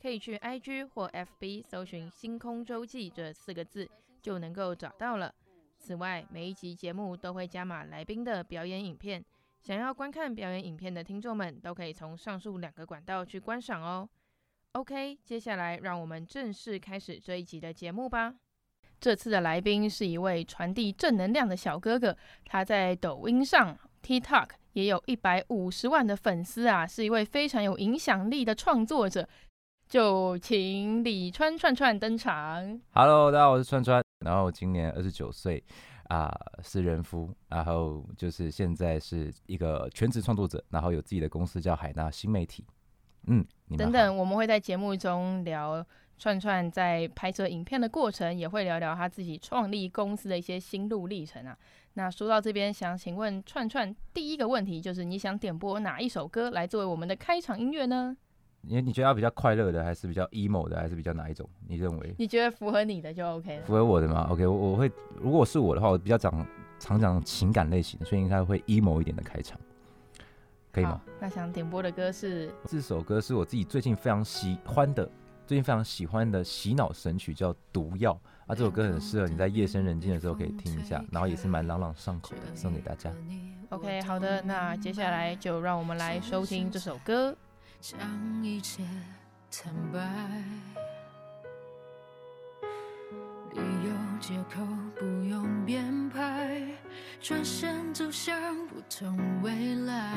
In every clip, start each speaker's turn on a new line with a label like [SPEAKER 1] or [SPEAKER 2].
[SPEAKER 1] 可以去 IG 或 FB 搜寻“星空周记”这四个字，就能够找到了。此外，每一集节目都会加码来宾的表演影片，想要观看表演影片的听众们，都可以从上述两个管道去观赏哦。OK，接下来让我们正式开始这一集的节目吧。这次的来宾是一位传递正能量的小哥哥，他在抖音上 TikTok 也有一百五十万的粉丝啊，是一位非常有影响力的创作者。就请李川串串登场。
[SPEAKER 2] Hello，大家好，我是串串，然后今年二十九岁啊，是人夫，然后就是现在是一个全职创作者，然后有自己的公司叫海纳新媒体。嗯，
[SPEAKER 1] 等等，我们会在节目中聊。串串在拍摄影片的过程，也会聊聊他自己创立公司的一些心路历程啊。那说到这边，想请问串串，第一个问题就是你想点播哪一首歌来作为我们的开场音乐呢？
[SPEAKER 2] 你你觉得要比较快乐的，还是比较 emo 的，还是比较哪一种？你认为？
[SPEAKER 1] 你觉得符合你的就 OK 了。
[SPEAKER 2] 符合我的吗？OK，我我会，如果是我的话，我比较讲常讲情感类型的，所以应该会 emo 一点的开场，可以吗？
[SPEAKER 1] 那想点播的歌是？
[SPEAKER 2] 这首歌是我自己最近非常喜欢的。最近非常喜欢的洗脑神曲叫《毒药》啊，这首歌很适合你在夜深人静的时候可以听一下，然后也是蛮朗朗上口的，送给大家。
[SPEAKER 1] OK，好的，那接下来就让我们来收听这首歌。将一切坦白，理由借口不用编排，转身走向不同未来，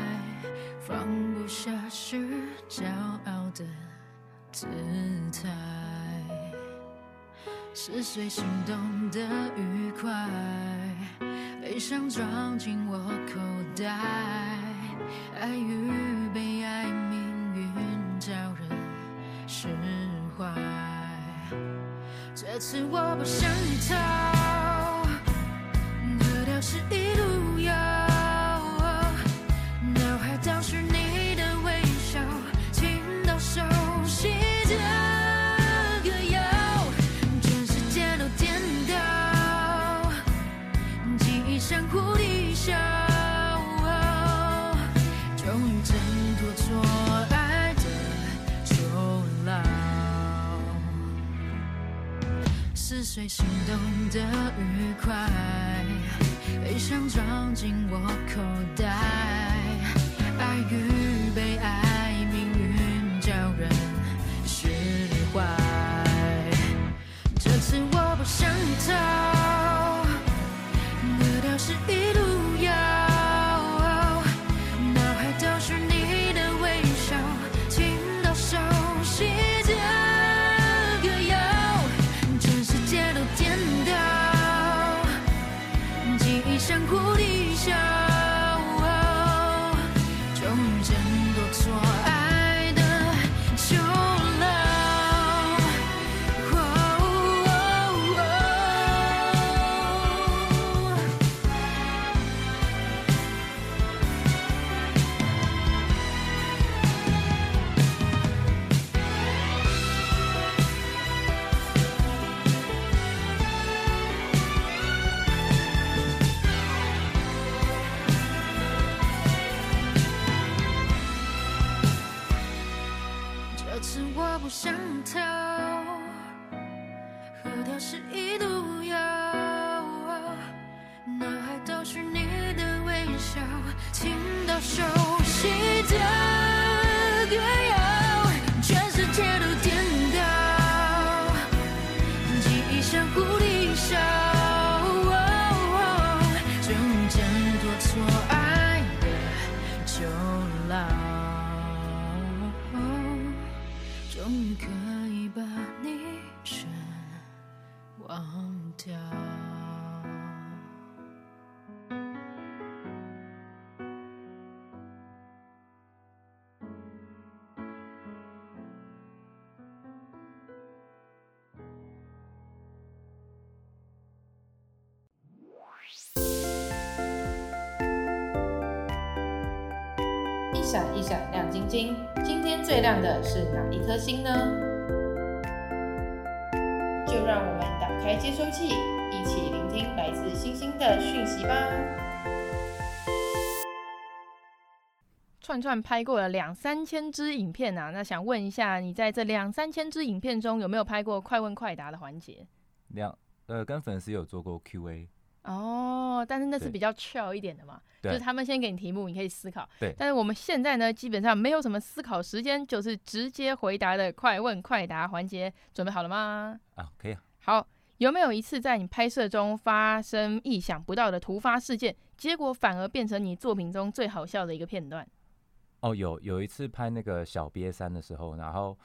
[SPEAKER 1] 放不下是骄傲的。姿态，是随心动的愉快，悲伤装进我口袋，爱与被，释怀。这次我不想逃，喝掉是一随心动的愉快，悲伤装进我口袋，爱与被爱，命运叫人释怀。这次我不想逃，一
[SPEAKER 3] 闪
[SPEAKER 4] 一闪亮晶晶，今天最亮的是哪一颗星呢？就让我们打开接收器，一起聆听来自星星的讯息吧。串串拍过了两三千支影片啊，那想问一下，你在这两三千支影片中有没有拍过快问快答的环节？
[SPEAKER 2] 两呃，跟粉丝有做过 Q&A。
[SPEAKER 4] 哦，但是那是比较 chill 一点的嘛，就是他们先给你题目，你可以思考。对。但是我们现在呢，基本上没有什么思考时间，就是直接回答的快问快答环节，准备好了吗？
[SPEAKER 2] 啊，可以啊。
[SPEAKER 4] 好，有没有一次在你拍摄中发生意想不到的突发事件，结果反而变成你作品中最好笑的一个片段？
[SPEAKER 2] 哦，有有一次拍那个小瘪三的时候，然后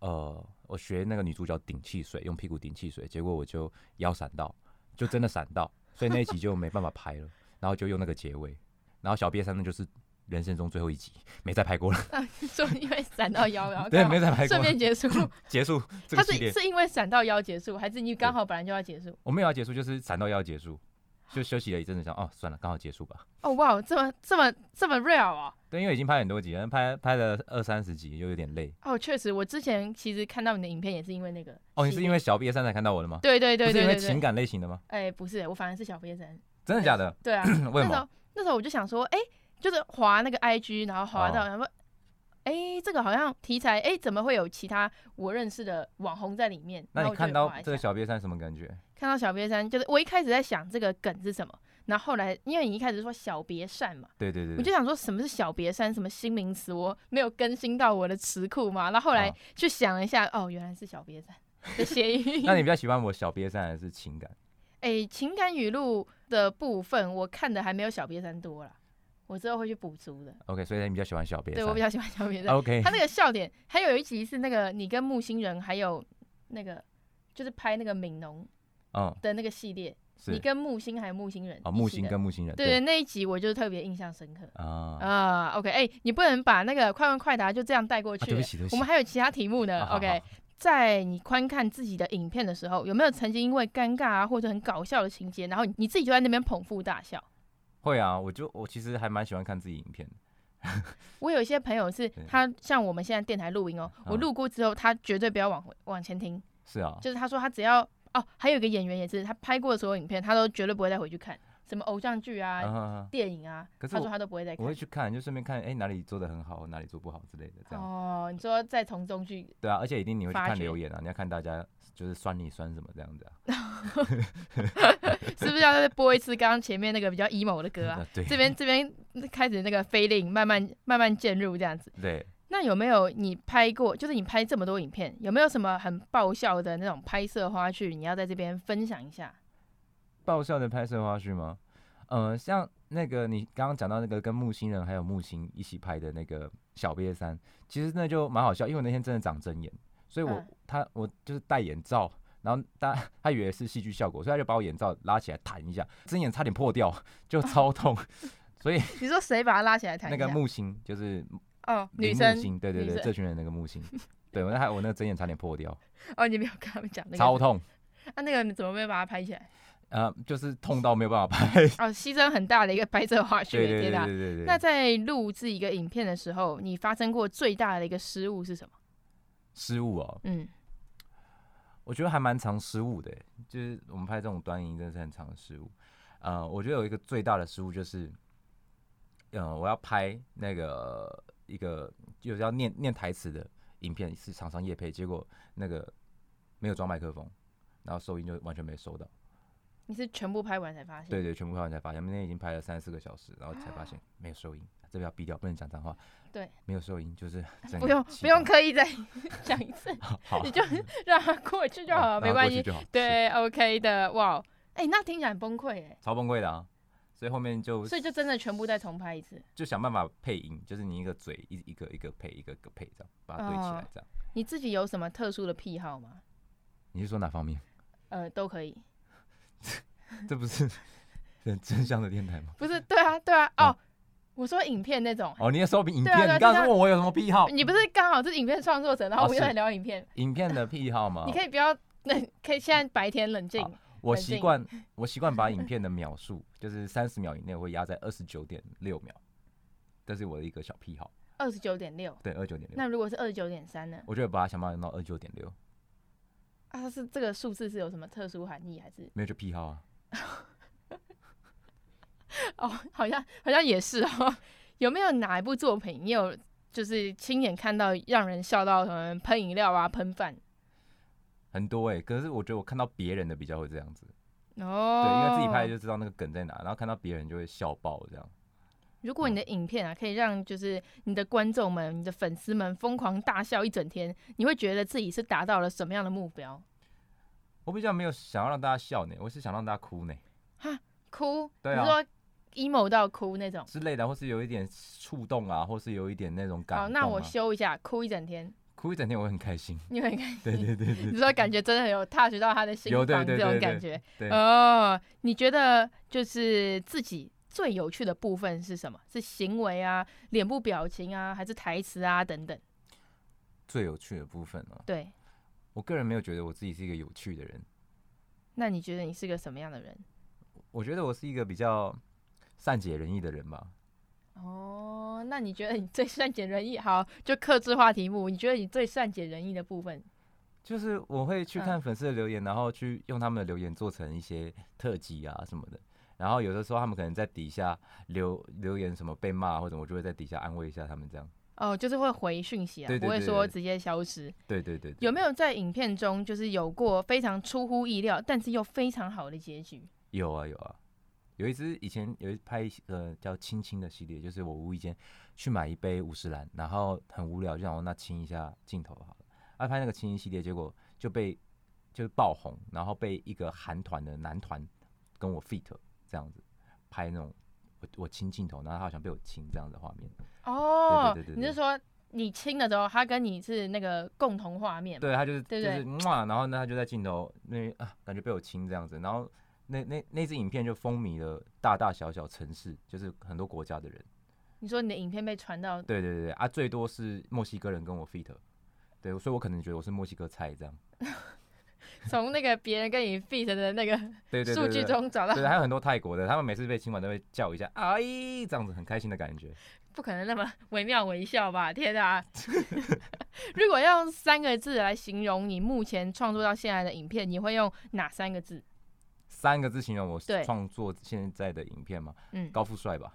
[SPEAKER 2] 呃，我学那个女主角顶汽水，用屁股顶汽水，结果我就腰闪到，就真的闪到。所以那一集就没办法拍了，然后就用那个结尾，然后小瘪三呢就是人生中最后一集，没再拍过了。啊，
[SPEAKER 4] 说因为闪到腰，然 后
[SPEAKER 2] 对，没再拍过，顺
[SPEAKER 4] 便结束，
[SPEAKER 2] 结束。
[SPEAKER 4] 他是是因为闪到腰结束，还是你刚好本来就要结束？
[SPEAKER 2] 我没有要结束，就是闪到腰结束，就休息了一阵子，想哦算了，刚好结束吧。
[SPEAKER 4] 哦哇，这么这么这么 real 啊！
[SPEAKER 2] 对，因为已经拍很多集了，拍拍了二三十集，就有点累。
[SPEAKER 4] 哦，确实，我之前其实看到你的影片也是因为那个。
[SPEAKER 2] 哦，你是因为小瘪三才看到我的
[SPEAKER 4] 吗？对对对
[SPEAKER 2] 是因为情感类型的吗？
[SPEAKER 4] 哎、欸，不是，我反而是小瘪三。
[SPEAKER 2] 真的假的？
[SPEAKER 4] 对啊，为什么？那时候那时候我就想说，哎、欸，就是滑那个 IG，然后滑到，然后，哎、欸，这个好像题材，哎、欸，怎么会有其他我认识的网红在里面？
[SPEAKER 2] 那你看到这个小瘪三什么感觉？
[SPEAKER 4] 看到小瘪三，就是我一开始在想这个梗是什么，然后后来因为你一开始说小别善嘛，
[SPEAKER 2] 对对对，
[SPEAKER 4] 我就想说什么是小别善，什么新名词，我没有更新到我的词库嘛，然后后来去想了一下，哦，原来是小别善 的谐音。
[SPEAKER 2] 那你比较喜欢我小瘪三还是情感？
[SPEAKER 4] 哎、欸，情感语录的部分我看的还没有小瘪三多啦，我之后会去补足的。
[SPEAKER 2] OK，所以你比较喜欢小瘪三？
[SPEAKER 4] 对，我比较喜欢小瘪三。OK，他那个笑点，还有一集是那个你跟木星人，还有那个就是拍那个悯农的那个系列，嗯、你跟木星还有木星人哦，
[SPEAKER 2] 木星跟木星人，
[SPEAKER 4] 对，对，那一集我就特别印象深刻啊啊。OK，哎、欸，你不能把那个快问快答就这样带过去，啊，对不起，对不起，我们还有其他题目呢。啊、OK。在你观看自己的影片的时候，有没有曾经因为尴尬啊，或者很搞笑的情节，然后你自己就在那边捧腹大笑？
[SPEAKER 2] 会啊，我就我其实还蛮喜欢看自己影片的。
[SPEAKER 4] 我有一些朋友是他像我们现在电台录音哦、喔，我录过之后，他绝对不要往回往前听。是啊，就是他说他只要哦，还有一个演员也是，他拍过的所有影片，他都绝对不会再回去看。什么偶像剧啊，啊，电影啊，可是他说他都不会再看。
[SPEAKER 2] 我会去看，就顺便看，哎、欸，哪里做的很好，哪里做不好之类的，这样。
[SPEAKER 4] 哦，你说再从中去。
[SPEAKER 2] 对啊，而且一定你会去看留言啊，你要看大家就是酸你酸什么这样子啊。
[SPEAKER 4] 是不是要再播一次刚刚前面那个比较 emo 的歌啊？对。这边这边开始那个 fade in，慢慢慢慢渐入这样子。对。那有没有你拍过，就是你拍这么多影片，有没有什么很爆笑的那种拍摄花絮？你要在这边分享一下。
[SPEAKER 2] 爆笑的拍摄花絮吗？呃，像那个你刚刚讲到那个跟木星人还有木星一起拍的那个小瘪三，其实那就蛮好笑，因为我那天真的长针眼，所以我、嗯、他我就是戴眼罩，然后他他以为是戏剧效果，所以他就把我眼罩拉起来弹一下，针眼差点破掉，就超痛。啊、所以
[SPEAKER 4] 你说谁把他拉起来弹？
[SPEAKER 2] 那个木星就是
[SPEAKER 4] 哦，女生，
[SPEAKER 2] 对对对，这群人那个木星，对我那还我那个针眼差点破掉。
[SPEAKER 4] 哦，你没有跟他们讲那个？
[SPEAKER 2] 超痛。
[SPEAKER 4] 啊，那个你怎么没有把它拍起来？
[SPEAKER 2] 呃，就是痛到没有办法拍
[SPEAKER 4] 哦，牺牲很大的一个拍摄花絮，
[SPEAKER 2] 对对对对对对。
[SPEAKER 4] 那在录制一个影片的时候，你发生过最大的一个失误是什么？
[SPEAKER 2] 失误哦，嗯，我觉得还蛮常失误的，就是我们拍这种短影真的是很常的失误。呃，我觉得有一个最大的失误就是，呃，我要拍那个一个就是要念念台词的影片，是厂商业配，结果那个没有装麦克风，然后收音就完全没收到。
[SPEAKER 4] 你是全部拍完才发现？
[SPEAKER 2] 对对，全部拍完才发现。那天已经拍了三四个小时，然后才发现没有收音，这边要逼掉，不能讲脏话。对，没有收音，就是
[SPEAKER 4] 不用不用刻意再讲一次，好，你就让它过去就好了，没关系。对，OK 的。哇，哎、欸，那听起来很崩溃哎，
[SPEAKER 2] 超崩溃的啊！所以后面就
[SPEAKER 4] 所以就真的全部再重拍一次，
[SPEAKER 2] 就想办法配音，就是你一个嘴一一个一个配一个一个配这样，把它对起来这样。
[SPEAKER 4] 你自己有什么特殊的癖好吗？
[SPEAKER 2] 你是说哪方面？
[SPEAKER 4] 呃，都可以。
[SPEAKER 2] 这不是很真相的电台吗？
[SPEAKER 4] 不是，对啊，对啊，哦，哦我说影片那种。
[SPEAKER 2] 哦，你也说影片？啊、你刚刚问我有什么癖好？
[SPEAKER 4] 你不是刚好是影片创作者，然后我们又在聊影片。
[SPEAKER 2] 影片的癖好吗？
[SPEAKER 4] 你可以不要，那可以现在白天冷静。
[SPEAKER 2] 我习惯，我习惯把影片的 秒数，就是三十秒以内，会压在二十九点六秒，这是我的一个小癖好。
[SPEAKER 4] 二十九点六，
[SPEAKER 2] 对，二十九点六。
[SPEAKER 4] 那如果是二十九点三呢？
[SPEAKER 2] 我就会把它想办法弄到二十九点六。
[SPEAKER 4] 啊，是这个数字是有什么特殊含义还是？
[SPEAKER 2] 没有，就癖好啊。
[SPEAKER 4] 哦，好像好像也是哦。有没有哪一部作品你有就是亲眼看到让人笑到什么喷饮料啊、喷饭？
[SPEAKER 2] 很多哎、欸，可是我觉得我看到别人的比较会这样子。
[SPEAKER 4] 哦。
[SPEAKER 2] 对，因为自己拍就知道那个梗在哪，然后看到别人就会笑爆这样。
[SPEAKER 4] 如果你的影片啊，可以让就是你的观众们、你的粉丝们疯狂大笑一整天，你会觉得自己是达到了什么样的目标？
[SPEAKER 2] 我比较没有想要让大家笑呢，我是想让大家哭呢。
[SPEAKER 4] 哈，哭？
[SPEAKER 2] 对啊。
[SPEAKER 4] 你说 emo 到哭那种
[SPEAKER 2] 之类的，或是有一点触动啊，或是有一点那种感动啊。
[SPEAKER 4] 好，那我修一下，哭一整天。
[SPEAKER 2] 哭一整天，我会很开心。
[SPEAKER 4] 你会很开心？
[SPEAKER 2] 对对对对。
[SPEAKER 4] 你说感觉真的很有 touch 到他的心房这种感觉。
[SPEAKER 2] 对。
[SPEAKER 4] 哦，你觉得就是自己。最有趣的部分是什么？是行为啊，脸部表情啊，还是台词啊等等？
[SPEAKER 2] 最有趣的部分呢？
[SPEAKER 4] 对，
[SPEAKER 2] 我个人没有觉得我自己是一个有趣的人。
[SPEAKER 4] 那你觉得你是个什么样的人？
[SPEAKER 2] 我觉得我是一个比较善解人意的人吧。
[SPEAKER 4] 哦，那你觉得你最善解人意？好，就克制化题目。你觉得你最善解人意的部分？
[SPEAKER 2] 就是我会去看粉丝的留言，嗯，然后去用他们的留言做成一些特辑啊什么的。然后有的时候他们可能在底下留留言什么被骂或者，我就会在底下安慰一下他们这样。
[SPEAKER 4] 哦，就是会回讯息啊，对对对对，不会说直接消失。
[SPEAKER 2] 对对对，对。有
[SPEAKER 4] 没有在影片中就是有过非常出乎意料，但是又非常好的结局？
[SPEAKER 2] 有啊有啊，有一支以前有一拍一个叫亲亲的系列，就是我无意间去买一杯五十岚，然后很无聊就想说那亲一下镜头好了，爱拍那个亲亲系列，结果就被就是爆红，然后被一个韩团的男团跟我 feat。这样子拍那种我我亲镜头，然后他好像被我亲这样的画面。
[SPEAKER 4] 哦，对对对，对，你是说你亲的时候，他跟你是那个共同画面？
[SPEAKER 2] 对，他就是对就是哇，然后呢，他就在镜头那啊，感觉被我亲这样子，然后那那那支影片就风靡了大大小小城市，就是很多国家的人。
[SPEAKER 4] 你说你的影片被传到？
[SPEAKER 2] 对对对对啊，最多是墨西哥人跟我 feat，对，所以我可能觉得我是墨西哥菜这样。
[SPEAKER 4] 从那个别人跟你 feat 的那个数据中找到，
[SPEAKER 2] 对，还有很多泰国的，他们每次被亲完都会叫一下，哎，这样子很开心的感觉。
[SPEAKER 4] 不可能那么惟妙惟肖吧？天啊！如果要用三个字来形容你目前创作到现在的影片，你会用哪三个字？
[SPEAKER 2] 三个字形容我创作现在的影片吗？嗯，高富帅吧。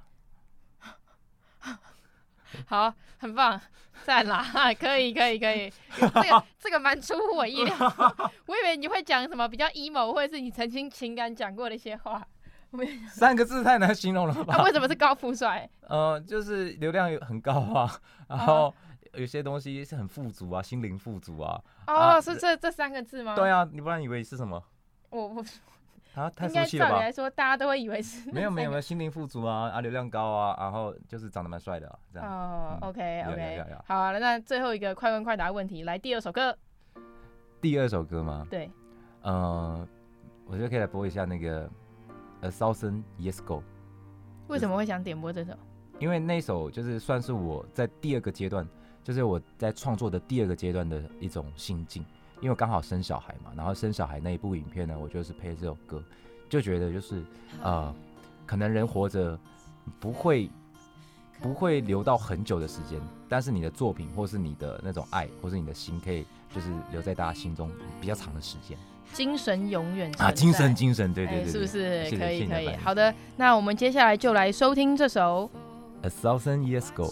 [SPEAKER 4] 好，很棒，赞啦！可以，可以，可以。这个 这个蛮出乎我意料，我以为你会讲什么比较 emo，或者是你曾经情感讲过的一些话。
[SPEAKER 2] 三个字太难形容了吧？
[SPEAKER 4] 啊、为什么是高富帅？
[SPEAKER 2] 呃，就是流量很高啊，然后有些东西是很富足啊，心灵富足啊。
[SPEAKER 4] 哦，啊、是这这三个字吗？
[SPEAKER 2] 对啊，你不然以为是什么？
[SPEAKER 4] 我我。
[SPEAKER 2] 啊，太熟悉了吧？
[SPEAKER 4] 照理来说，大家都会以为是
[SPEAKER 2] 没有没有没有，心灵富足啊啊，流量高啊，然后就是长得蛮帅的啊，这样。
[SPEAKER 4] 哦、oh,，OK OK，好啊，那最后一个快问快答问题，来第二首歌。
[SPEAKER 2] 第二首歌吗？
[SPEAKER 4] 对。
[SPEAKER 2] 呃，我觉得可以来播一下那个 A Thousand Years Ago。
[SPEAKER 4] 为什么会想点播这首？
[SPEAKER 2] 因为那首就是算是我在第二个阶段，就是我在创作的第二个阶段的一种心境。因为刚好生小孩嘛，然后生小孩那一部影片呢，我就是配这首歌，就觉得就是呃，可能人活着不会不会留到很久的时间，但是你的作品或是你的那种爱或是你的心，可以就是留在大家心中比较长的时间。
[SPEAKER 4] 精神永远
[SPEAKER 2] 啊，精神精神，对对对，对，
[SPEAKER 4] 是不是可以可以？好的，那我们接下来就来收听这首《
[SPEAKER 2] A Thousand Years Ago》。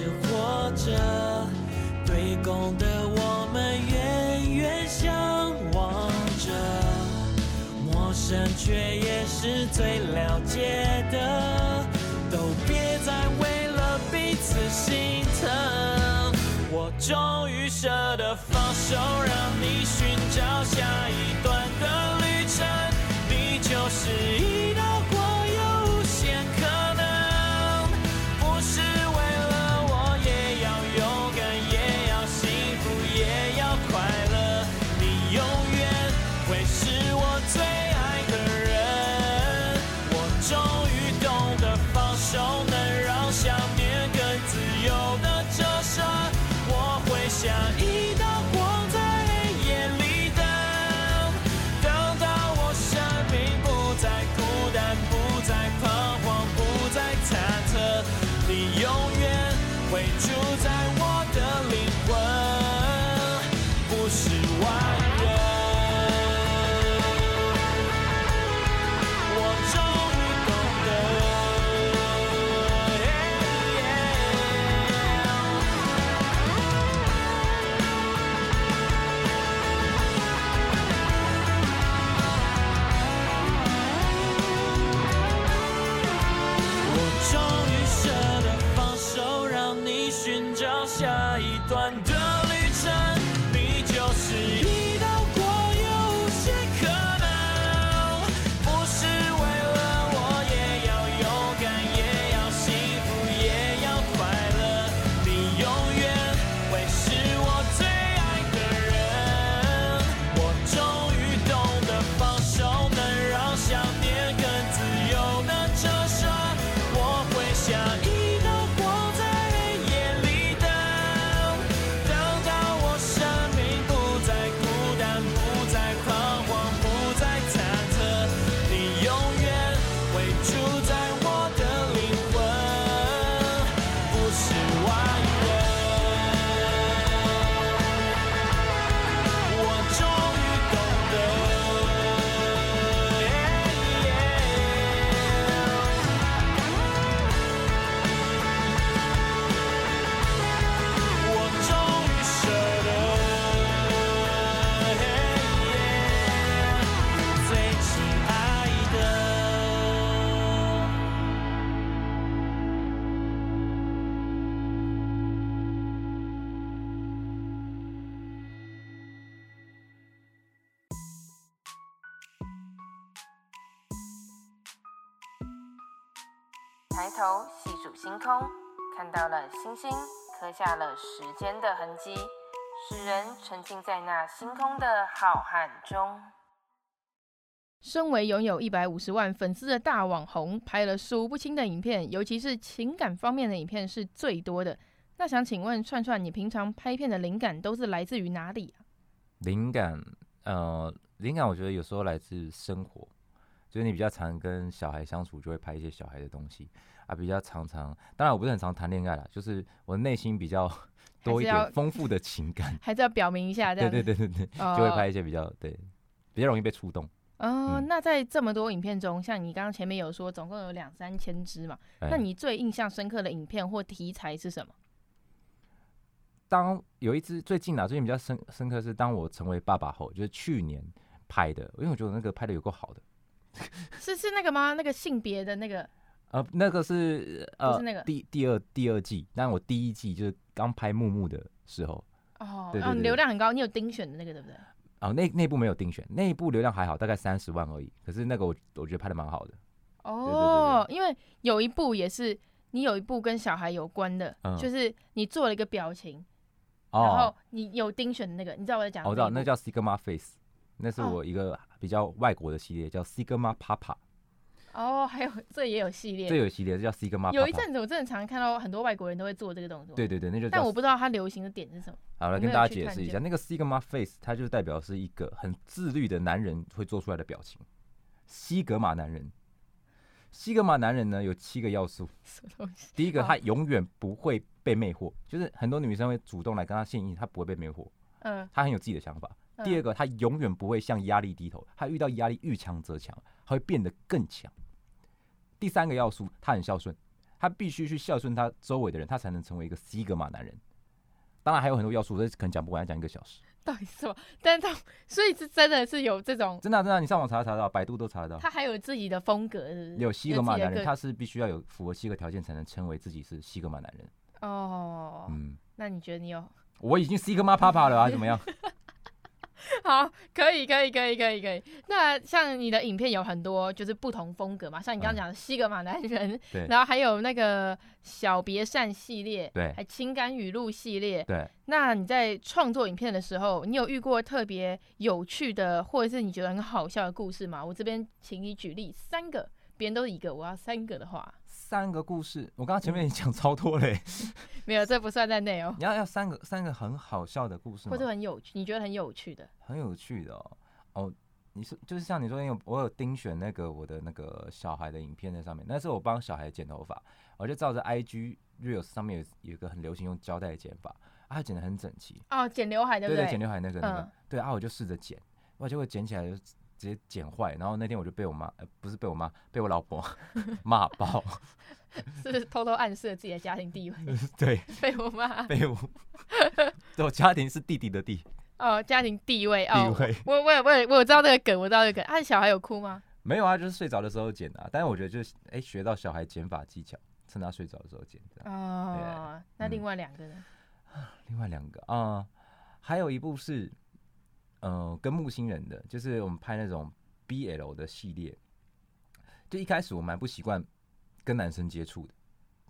[SPEAKER 5] 是活着。对共的我们远远相望着，陌生却也是最了解的。都别再为了彼此心疼，我终于舍得放手，让你寻找下一段的旅程。你就是一
[SPEAKER 4] 空，看到了星星，刻下了时间的痕迹，使人沉浸在那星空的浩瀚中。身为拥有一百五十万粉丝的大网红，拍了数不清的影片，尤其是情感方面的影片是最多的。那想请问串串，你平常拍片的灵感都是来自于哪里啊？
[SPEAKER 2] 灵感，呃，灵感我觉得有时候来自生活，就是你比较常跟小孩相处，就会拍一些小孩的东西啊。比较常常，当然我不是很常谈恋爱啦，就是我内心比较多一点丰富的情感，
[SPEAKER 4] 还是要表明一下，这样
[SPEAKER 2] 对对对对对，就会拍一些比较对，比较容易被触动。
[SPEAKER 4] 哦、呃，那在这么多影片中，像你刚刚前面有说，总共有两三千支嘛？欸、那你最印象深刻的影片或题材是什么？
[SPEAKER 2] 当有一支最近啊，最近比较深深刻是当我成为爸爸后，就是去年拍的，因为我觉得那个拍的有够好的。
[SPEAKER 4] 是是那个吗？那个性别的那个？
[SPEAKER 2] 呃，那个是呃，
[SPEAKER 4] 是那个
[SPEAKER 2] 第第二第二季，但我第一季就是刚拍木木的时候。
[SPEAKER 4] 哦，对对对，哦，流量很高，你有钉选的那个对不对？
[SPEAKER 2] 哦，那那部没有定选，那一部流量还好，大概三十万而已。可是那个我我觉得拍的蛮好的。
[SPEAKER 4] 哦，因为有一部也是你有一部跟小孩有关的，嗯、就是你做了一个表情，哦、然后你有定选的那个，你知道我在讲、哦？我知道，
[SPEAKER 2] 那叫 Sigma Face，那是我一个比较外国的系列，叫 Sigma Papa。
[SPEAKER 4] 哦，还有这也有系列，
[SPEAKER 2] 这有系列，这叫 Sigma。
[SPEAKER 4] 有一阵子我真的常看到很多外国人都会做这个动作。
[SPEAKER 2] 对对对，那就。
[SPEAKER 4] 但我不知道它流行的点是什么。
[SPEAKER 2] 好，来跟大家解释一下，那个 Sigma Face，它就是代表是一个很自律的男人会做出来的表情。西格玛男人，西格玛男人呢有七个要素。什么东西？第一个，他永远不会被魅惑，就是很多女生会主动来跟他献殷，他不会被魅惑。嗯。他很有自己的想法。第二个，他永远不会向压力低头，他遇到压力遇强则强，他会变得更强。第三个要素，他很孝顺，他必须去孝顺他周围的人，他才能成为一个西格玛男人。当然还有很多要素，这可能讲不完，要讲一个小时。
[SPEAKER 4] 到底是什么？但是他所以是真的是有这种，
[SPEAKER 2] 真的、啊、真的、啊，你上网查查到，百度都查得到。
[SPEAKER 4] 他还有自己的风格是是？
[SPEAKER 2] 有西格玛男人，他是必须要有符合七个条件才能称为自己是西格玛男人。
[SPEAKER 4] 哦，嗯，那你觉得你有？
[SPEAKER 2] 我已经西格玛啪啪了啊，怎么样？
[SPEAKER 4] 好，可以，可以，可以，可以，可以。那像你的影片有很多就是不同风格嘛，像你刚刚讲的西格玛男人，嗯、对，然后还有那个小别善系列，
[SPEAKER 2] 对，
[SPEAKER 4] 还情感语录系列，
[SPEAKER 2] 对。
[SPEAKER 4] 那你在创作影片的时候，你有遇过特别有趣的，或者是你觉得很好笑的故事吗？我这边请你举例三个，别人都是一个，我要三个的话。
[SPEAKER 2] 三个故事，我刚刚前面已经讲超多嘞，
[SPEAKER 4] 没有，这不算在内哦。
[SPEAKER 2] 你要要三个三个很好笑的故事吗？
[SPEAKER 4] 或者很有趣，你觉得很有趣的？
[SPEAKER 2] 很有趣的哦，哦，你是就是像你说，有我有盯选那个我的那个小孩的影片在上面，那是我帮小孩剪头发，我就照着 IG Reels 上面有有一个很流行用胶带剪法，啊，他剪得很整齐。
[SPEAKER 4] 哦，剪刘海对不对？
[SPEAKER 2] 对对，剪刘海那个那个，嗯、对啊，我就试着剪，我结果剪起来就直接剪坏，然后那天我就被我妈，呃，不是被我妈，被我老婆 骂爆。
[SPEAKER 4] 是是偷偷暗示了自己的家庭地位？
[SPEAKER 2] 对，
[SPEAKER 4] 被我妈，
[SPEAKER 2] 被我，我家庭是弟弟的弟。
[SPEAKER 4] 哦，家庭地位哦，
[SPEAKER 2] 地位。
[SPEAKER 4] 我我我我知道这个梗，我知道这个梗。啊，小孩有哭吗？
[SPEAKER 2] 没有啊，就是睡着的时候剪的。但是我觉得就是，哎，学到小孩剪法技巧，趁他睡着的时候剪的。
[SPEAKER 4] 哦，那另外两个呢？
[SPEAKER 2] 另外两个啊，还有一部是，嗯，跟木星人的，就是我们拍那种 BL 的系列。就一开始我蛮不习惯。跟男生接触的，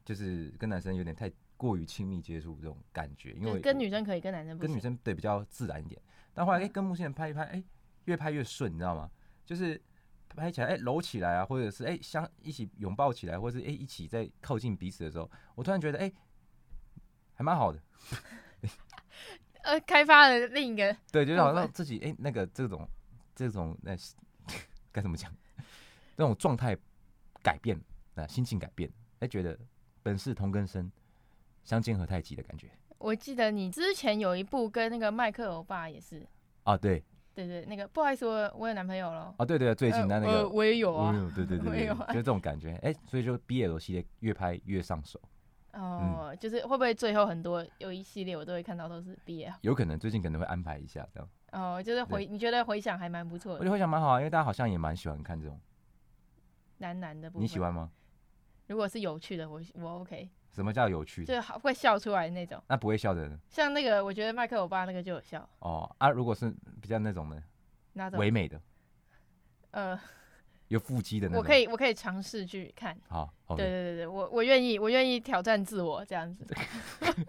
[SPEAKER 2] 就是跟男生有点太过于亲密接触这种感觉，因为
[SPEAKER 4] 跟女生可以，跟男生不
[SPEAKER 2] 跟女生对比较自然一点。但后来哎、欸，跟木星人拍一拍，哎、欸，越拍越顺，你知道吗？就是拍起来哎，搂、欸、起来啊，或者是哎相、欸、一起拥抱起来，或者是哎、欸、一起在靠近彼此的时候，我突然觉得哎、欸，还蛮好的。
[SPEAKER 4] 呃，开发了另一个
[SPEAKER 2] 对，就是好像自己哎、欸、那个这种这种那该怎么讲，这种状态改变。那心情改变，哎，觉得本是同根生，相煎何太急的感觉。
[SPEAKER 4] 我记得你之前有一部跟那个麦克欧巴也是
[SPEAKER 2] 啊，对，
[SPEAKER 4] 对对，那个不好意思，我我有男朋友了。
[SPEAKER 2] 啊，对对，最近的那个、呃、
[SPEAKER 4] 我也有啊，
[SPEAKER 2] 对对对对，就这种感觉，哎，所以就 BL 系列越拍越上手。
[SPEAKER 4] 哦，嗯、就是会不会最后很多有一系列我都会看到都是毕业
[SPEAKER 2] 有可能最近可能会安排一下这样。
[SPEAKER 4] 哦，就是回你觉得回想还蛮不错的。
[SPEAKER 2] 我觉得回想蛮好啊，因为大家好像也蛮喜欢看这种
[SPEAKER 4] 男男的部分。
[SPEAKER 2] 你喜欢吗？
[SPEAKER 4] 如果是有趣的，我我 OK。
[SPEAKER 2] 什么叫有趣的？
[SPEAKER 4] 就是好会笑出来的那种。
[SPEAKER 2] 那不会笑的人？
[SPEAKER 4] 像那个，我觉得麦克欧巴那个就有笑。
[SPEAKER 2] 哦啊，如果是比较那种的，
[SPEAKER 4] 那种
[SPEAKER 2] 唯美的？
[SPEAKER 4] 呃，
[SPEAKER 2] 有腹肌的那种。
[SPEAKER 4] 我可以，我可以尝试去看。
[SPEAKER 2] 好，okay、
[SPEAKER 4] 对对对对，我我愿意，我愿意挑战自我这样子。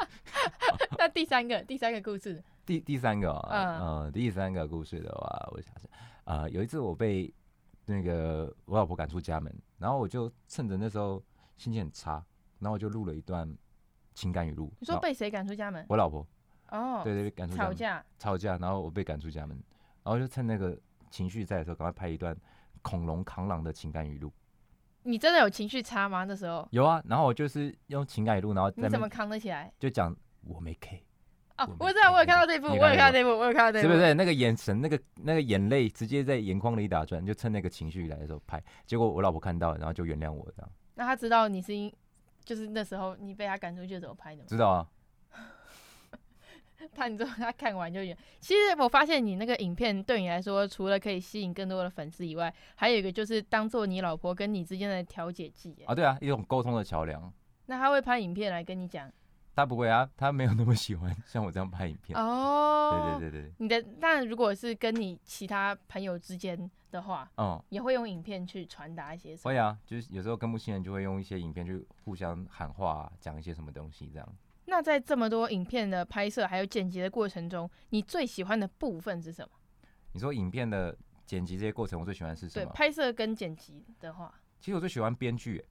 [SPEAKER 4] 那第三个，第三个故事。
[SPEAKER 2] 第第三个、哦，嗯、呃，第三个故事的话，我想想，啊、呃，有一次我被那个我老婆赶出家门，然后我就趁着那时候心情很差，然后我就录了一段情感语录。
[SPEAKER 4] 你说被谁赶出家门？
[SPEAKER 2] 我老婆。
[SPEAKER 4] 哦，
[SPEAKER 2] 对对，赶出家门。吵架。吵架，然后我被赶出家门，然后就趁那个情绪在的时候，赶快拍一段恐龙扛狼的情感语录。
[SPEAKER 4] 你真的有情绪差吗？那时候？
[SPEAKER 2] 有啊，然后我就是用情感语录，然后
[SPEAKER 4] 你怎么扛得起来？
[SPEAKER 2] 就讲我没 K。
[SPEAKER 4] 哦，我知道，我有看到这一部，我有看到这一部，我有看到这一部，
[SPEAKER 2] 是不是？那个眼神，那个那个眼泪，直接在眼眶里打转，就趁那个情绪来的时候拍。结果我老婆看到，然后就原谅我这样。
[SPEAKER 4] 那他知道你是因，就是那时候你被他赶出去的时候拍的吗？
[SPEAKER 2] 知道啊。
[SPEAKER 4] 他你知道他看完就远。其实我发现你那个影片对你来说，除了可以吸引更多的粉丝以外，还有一个就是当做你老婆跟你之间的调解剂。
[SPEAKER 2] 啊，对啊，一种沟通的桥梁。
[SPEAKER 4] 那他会拍影片来跟你讲？
[SPEAKER 2] 他不会啊，他没有那么喜欢像我这样拍影片。哦，对对对对。
[SPEAKER 4] 你的，那如果是跟你其他朋友之间的话，嗯，也会用影片去传达一些什么？
[SPEAKER 2] 会啊，就是有时候跟不亲人就会用一些影片去互相喊话，讲一些什么东西这样。
[SPEAKER 4] 那在这么多影片的拍摄还有剪辑的过程中，你最喜欢的部分是什么？
[SPEAKER 2] 你说影片的剪辑这些过程，我最喜欢是什么？
[SPEAKER 4] 对，拍摄跟剪辑的话，
[SPEAKER 2] 其实我最喜欢编剧，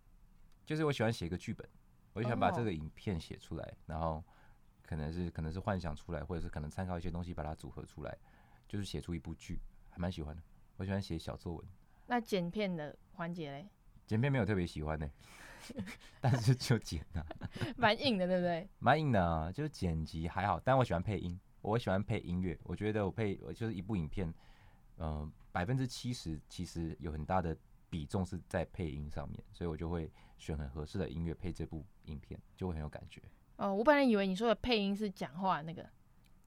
[SPEAKER 2] 就是我喜欢写一个剧本。我就想把这个影片写出来，oh. 然后可能是可能是幻想出来，或者是可能参考一些东西把它组合出来，就是写出一部剧，还蛮喜欢的。我喜欢写小作文。
[SPEAKER 4] 那剪片的环节嘞？
[SPEAKER 2] 剪片没有特别喜欢呢，但是就剪啊，
[SPEAKER 4] 蛮硬的，对不对？
[SPEAKER 2] 蛮硬的啊，就是剪辑还好，但我喜欢配音，我喜欢配音乐。我觉得我配我就是一部影片，嗯、呃，百分之七十其实有很大的比重是在配音上面，所以我就会。选很合适的音乐配这部影片，就会很有感觉。
[SPEAKER 4] 哦，我本来以为你说的配音是讲话那个，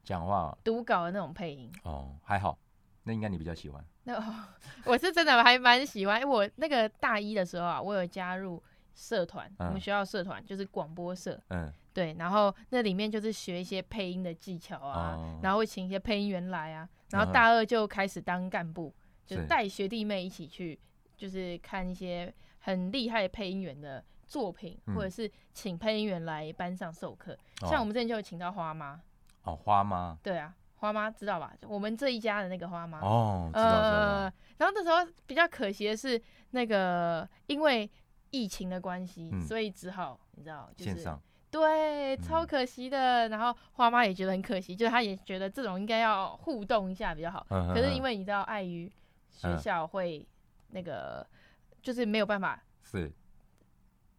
[SPEAKER 2] 讲话
[SPEAKER 4] 读稿的那种配音。
[SPEAKER 2] 哦，还好，那应该你比较喜欢。
[SPEAKER 4] 那、哦、我是真的还蛮喜欢。我那个大一的时候啊，我有加入社团，嗯、我们学校社团就是广播社。嗯，对，然后那里面就是学一些配音的技巧啊，哦、然后会请一些配音员来啊，然后大二就开始当干部，嗯、就带学弟妹一起去，就是看一些。很厉害配音员的作品，或者是请配音员来班上授课。嗯、像我们之前就有请到花妈。
[SPEAKER 2] 哦，花妈。
[SPEAKER 4] 对啊，花妈知道吧？我们这一家的那个花妈。
[SPEAKER 2] 哦，知道知道。
[SPEAKER 4] 呃，然后那时候比较可惜的是，那个因为疫情的关系，嗯、所以只好你知道，就是
[SPEAKER 2] 线上。
[SPEAKER 4] 对，超可惜的。嗯、然后花妈也觉得很可惜，就是她也觉得这种应该要互动一下比较好。嗯、可是因为你知道，碍于学校会那个。嗯就是没有办法，
[SPEAKER 2] 是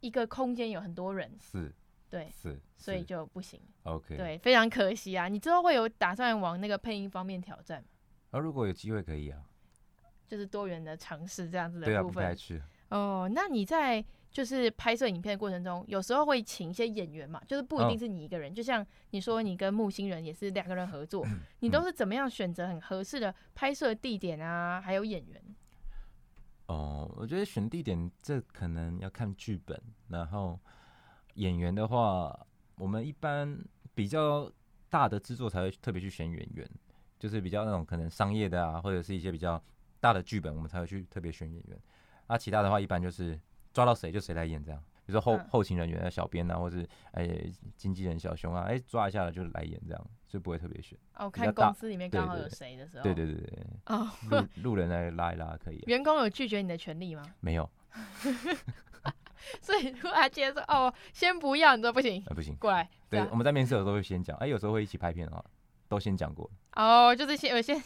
[SPEAKER 4] 一个空间有很多人，
[SPEAKER 2] 是，
[SPEAKER 4] 对，
[SPEAKER 2] 是，
[SPEAKER 4] 所以就不行。
[SPEAKER 2] OK，
[SPEAKER 4] 对，非常可惜啊！你之后会有打算往那个配音方面挑战吗？
[SPEAKER 2] 啊，如果有机会可以啊，
[SPEAKER 4] 就是多元的尝试这样子的部分。
[SPEAKER 2] 对啊，不去。
[SPEAKER 4] 哦，那你在就是拍摄影片的过程中，有时候会请一些演员嘛？就是不一定是你一个人，哦、就像你说你跟木星人也是两个人合作，嗯、你都是怎么样选择很合适的拍摄地点啊？还有演员？
[SPEAKER 2] 哦，我觉得选地点这可能要看剧本，然后演员的话，我们一般比较大的制作才会特别去选演员，就是比较那种可能商业的啊，或者是一些比较大的剧本，我们才会去特别选演员。啊，其他的话一般就是抓到谁就谁来演这样。比如说后、嗯、后勤人员啊、小编啊，或是哎经纪人小熊啊，哎抓一下了就来演这样，所以不会特别选。
[SPEAKER 4] 哦，看公司里面刚好有谁的时候。
[SPEAKER 2] 对对对对。哦，路路人来拉一拉可以。
[SPEAKER 4] 员工有拒绝你的权利吗？
[SPEAKER 2] 没有。
[SPEAKER 4] 所以如果他接受哦，先不要，你说不行。
[SPEAKER 2] 哎，不行，
[SPEAKER 4] 过来。
[SPEAKER 2] 对，我们在面试的时候会先讲，哎，有时候会一起拍片的话，都先讲过。
[SPEAKER 4] 哦，就是先有先。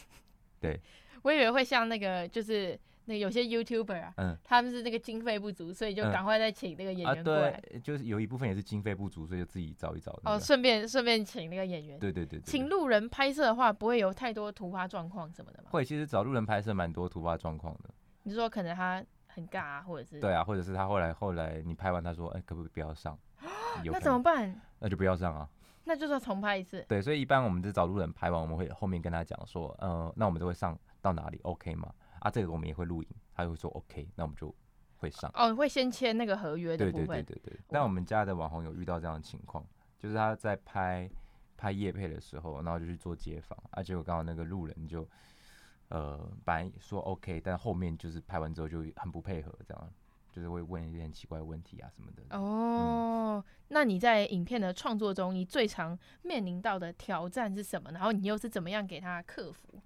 [SPEAKER 2] 对。
[SPEAKER 4] 我以为会像那个就是。那有些 YouTuber 啊，嗯，他们是那个经费不足，所以就赶快再请那个演员过来。
[SPEAKER 2] 对，就是有一部分也是经费不足，所以就自己找一找。
[SPEAKER 4] 哦，顺便顺便请那个演员。
[SPEAKER 2] 对对对。
[SPEAKER 4] 请路人拍摄的话，不会有太多突发状况什么的吗？
[SPEAKER 2] 会，其实找路人拍摄蛮多突发状况的。
[SPEAKER 4] 你说可能他很尬啊，或者是？
[SPEAKER 2] 对啊，或者是他后来后来你拍完，他说，哎，可不可以不要上？
[SPEAKER 4] 那怎么办？
[SPEAKER 2] 那就不要上啊。
[SPEAKER 4] 那就是要重拍一次。
[SPEAKER 2] 对，所以一般我们就找路人拍完，我们会后面跟他讲说，呃，那我们就会上到哪里，OK 吗？啊，这个我们也会录影，他会说 OK，那我们就会上。
[SPEAKER 4] 哦，会先签那个合约的部分。
[SPEAKER 2] 对对对对对。那我们家的网红有遇到这样的情况，就是他在拍拍夜配的时候，然后就去做街访，而且我刚好那个路人就呃，本来说 OK，但后面就是拍完之后就很不配合，这样就是会问一些很奇怪的问题啊什么的。
[SPEAKER 4] 哦，嗯、那你在影片的创作中，你最常面临到的挑战是什么？然后你又是怎么样给他克服？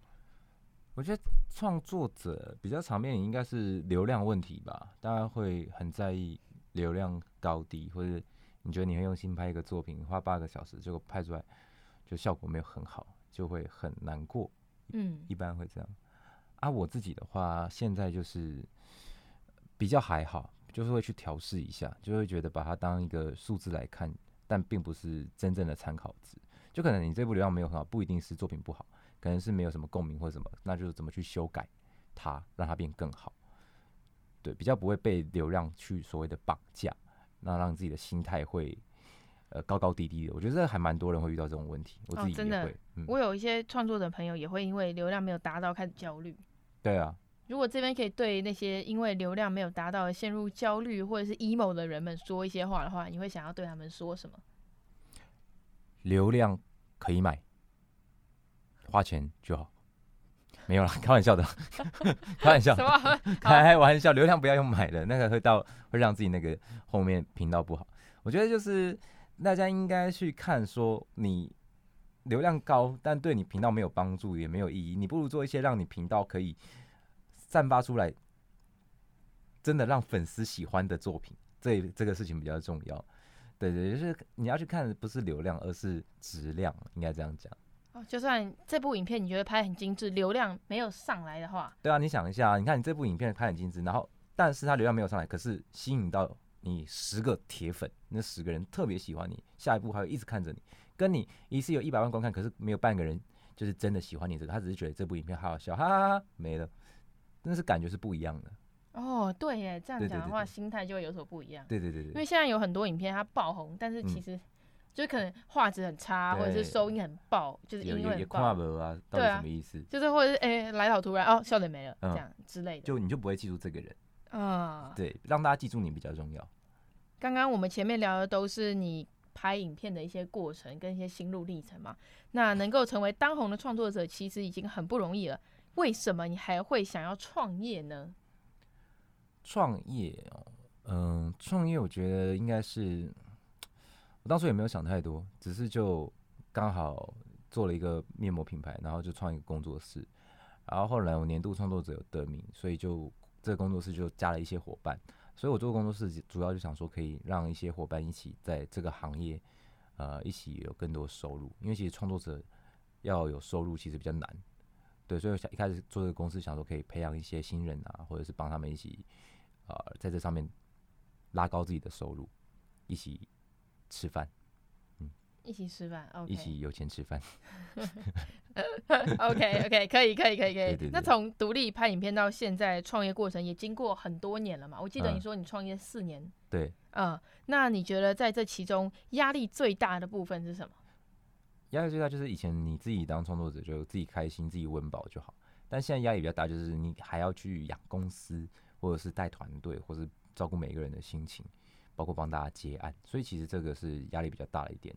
[SPEAKER 2] 我觉得创作者比较常面临应该是流量问题吧，大家会很在意流量高低，或者你觉得你会用心拍一个作品，花八个小时，结果拍出来就效果没有很好，就会很难过。嗯，一般会这样。啊，我自己的话，现在就是比较还好，就是会去调试一下，就会觉得把它当一个数字来看，但并不是真正的参考值。就可能你这部流量没有很好，不一定是作品不好，可能是没有什么共鸣或者什么，那就是怎么去修改它，让它变更好。对，比较不会被流量去所谓的绑架，那让自己的心态会。呃，高高低低的，我觉得这还蛮多人会遇到这种问题。我自己也会，哦、真的，嗯、
[SPEAKER 4] 我有一些创作者朋友也会因为流量没有达到开始焦虑。
[SPEAKER 2] 对啊。
[SPEAKER 4] 如果这边可以对那些因为流量没有达到陷入焦虑或者是 emo 的人们说一些话的话，你会想要对他们说什么？
[SPEAKER 2] 流量可以买，花钱就好。没有啦，开玩笑的，开玩笑，开玩笑，流量不要用买的，那个会到会让自己那个后面频道不好。我觉得就是。大家应该去看，说你流量高，但对你频道没有帮助，也没有意义。你不如做一些让你频道可以散发出来，真的让粉丝喜欢的作品。这这个事情比较重要。对对，就是你要去看的不是流量，而是质量，应该这样讲。
[SPEAKER 4] 哦，就算这部影片你觉得拍很精致，流量没有上来的话，
[SPEAKER 2] 对啊，你想一下，你看你这部影片拍很精致，然后但是它流量没有上来，可是吸引到。你十个铁粉，那十个人特别喜欢你，下一步还会一直看着你。跟你一次有一百万观看，可是没有半个人就是真的喜欢你这个，他只是觉得这部影片好好笑，哈哈哈，没了。但是感觉是不一样的。
[SPEAKER 4] 哦，对耶，这样讲的话，对对对对，心态就会有所不一样。
[SPEAKER 2] 对对对对。
[SPEAKER 4] 因为现在有很多影片它爆红，但是其实就可能画质很差，嗯、或者是收音很爆，就是音乐很爆
[SPEAKER 2] 啊，到底什么意思？
[SPEAKER 4] 啊、就是或者是哎、欸、来好突然哦，笑点没了、嗯、这样之类的，
[SPEAKER 2] 就你就不会记住这个人。啊，对，让大家记住你比较重要。
[SPEAKER 4] 刚刚我们前面聊的都是你拍影片的一些过程跟一些心路历程嘛，那能够成为当红的创作者，其实已经很不容易了。为什么你还会想要创业呢？
[SPEAKER 2] 创业哦，嗯，创业我觉得应该是，我当初也没有想太多，只是就刚好做了一个面膜品牌，然后就创一个工作室，然后后来我年度创作者有得名，所以就这个工作室就加了一些伙伴。所以我做工作室主要就想说，可以让一些伙伴一起在这个行业，呃，一起有更多收入。因为其实创作者要有收入其实比较难，对。所以我想一开始做这个公司，想说可以培养一些新人啊，或者是帮他们一起，呃，在这上面拉高自己的收入，一起吃饭。
[SPEAKER 4] 嗯一起吃饭，okay.
[SPEAKER 2] 一起有钱吃饭。
[SPEAKER 4] OK OK，可以可以可以可以。那从独立拍影片到现在创业过程也经过很多年了嘛？我记得你说你创业四年。嗯。
[SPEAKER 2] 对。
[SPEAKER 4] 嗯，那你觉得在这其中压力最大的部分是什么？
[SPEAKER 2] 压力最大就是以前你自己当创作者就自己开心自己温饱就好，但现在压力比较大，就是你还要去养公司，或者是带团队，或者是照顾每一个人的心情，包括帮大家接案，所以其实这个是压力比较大的一点。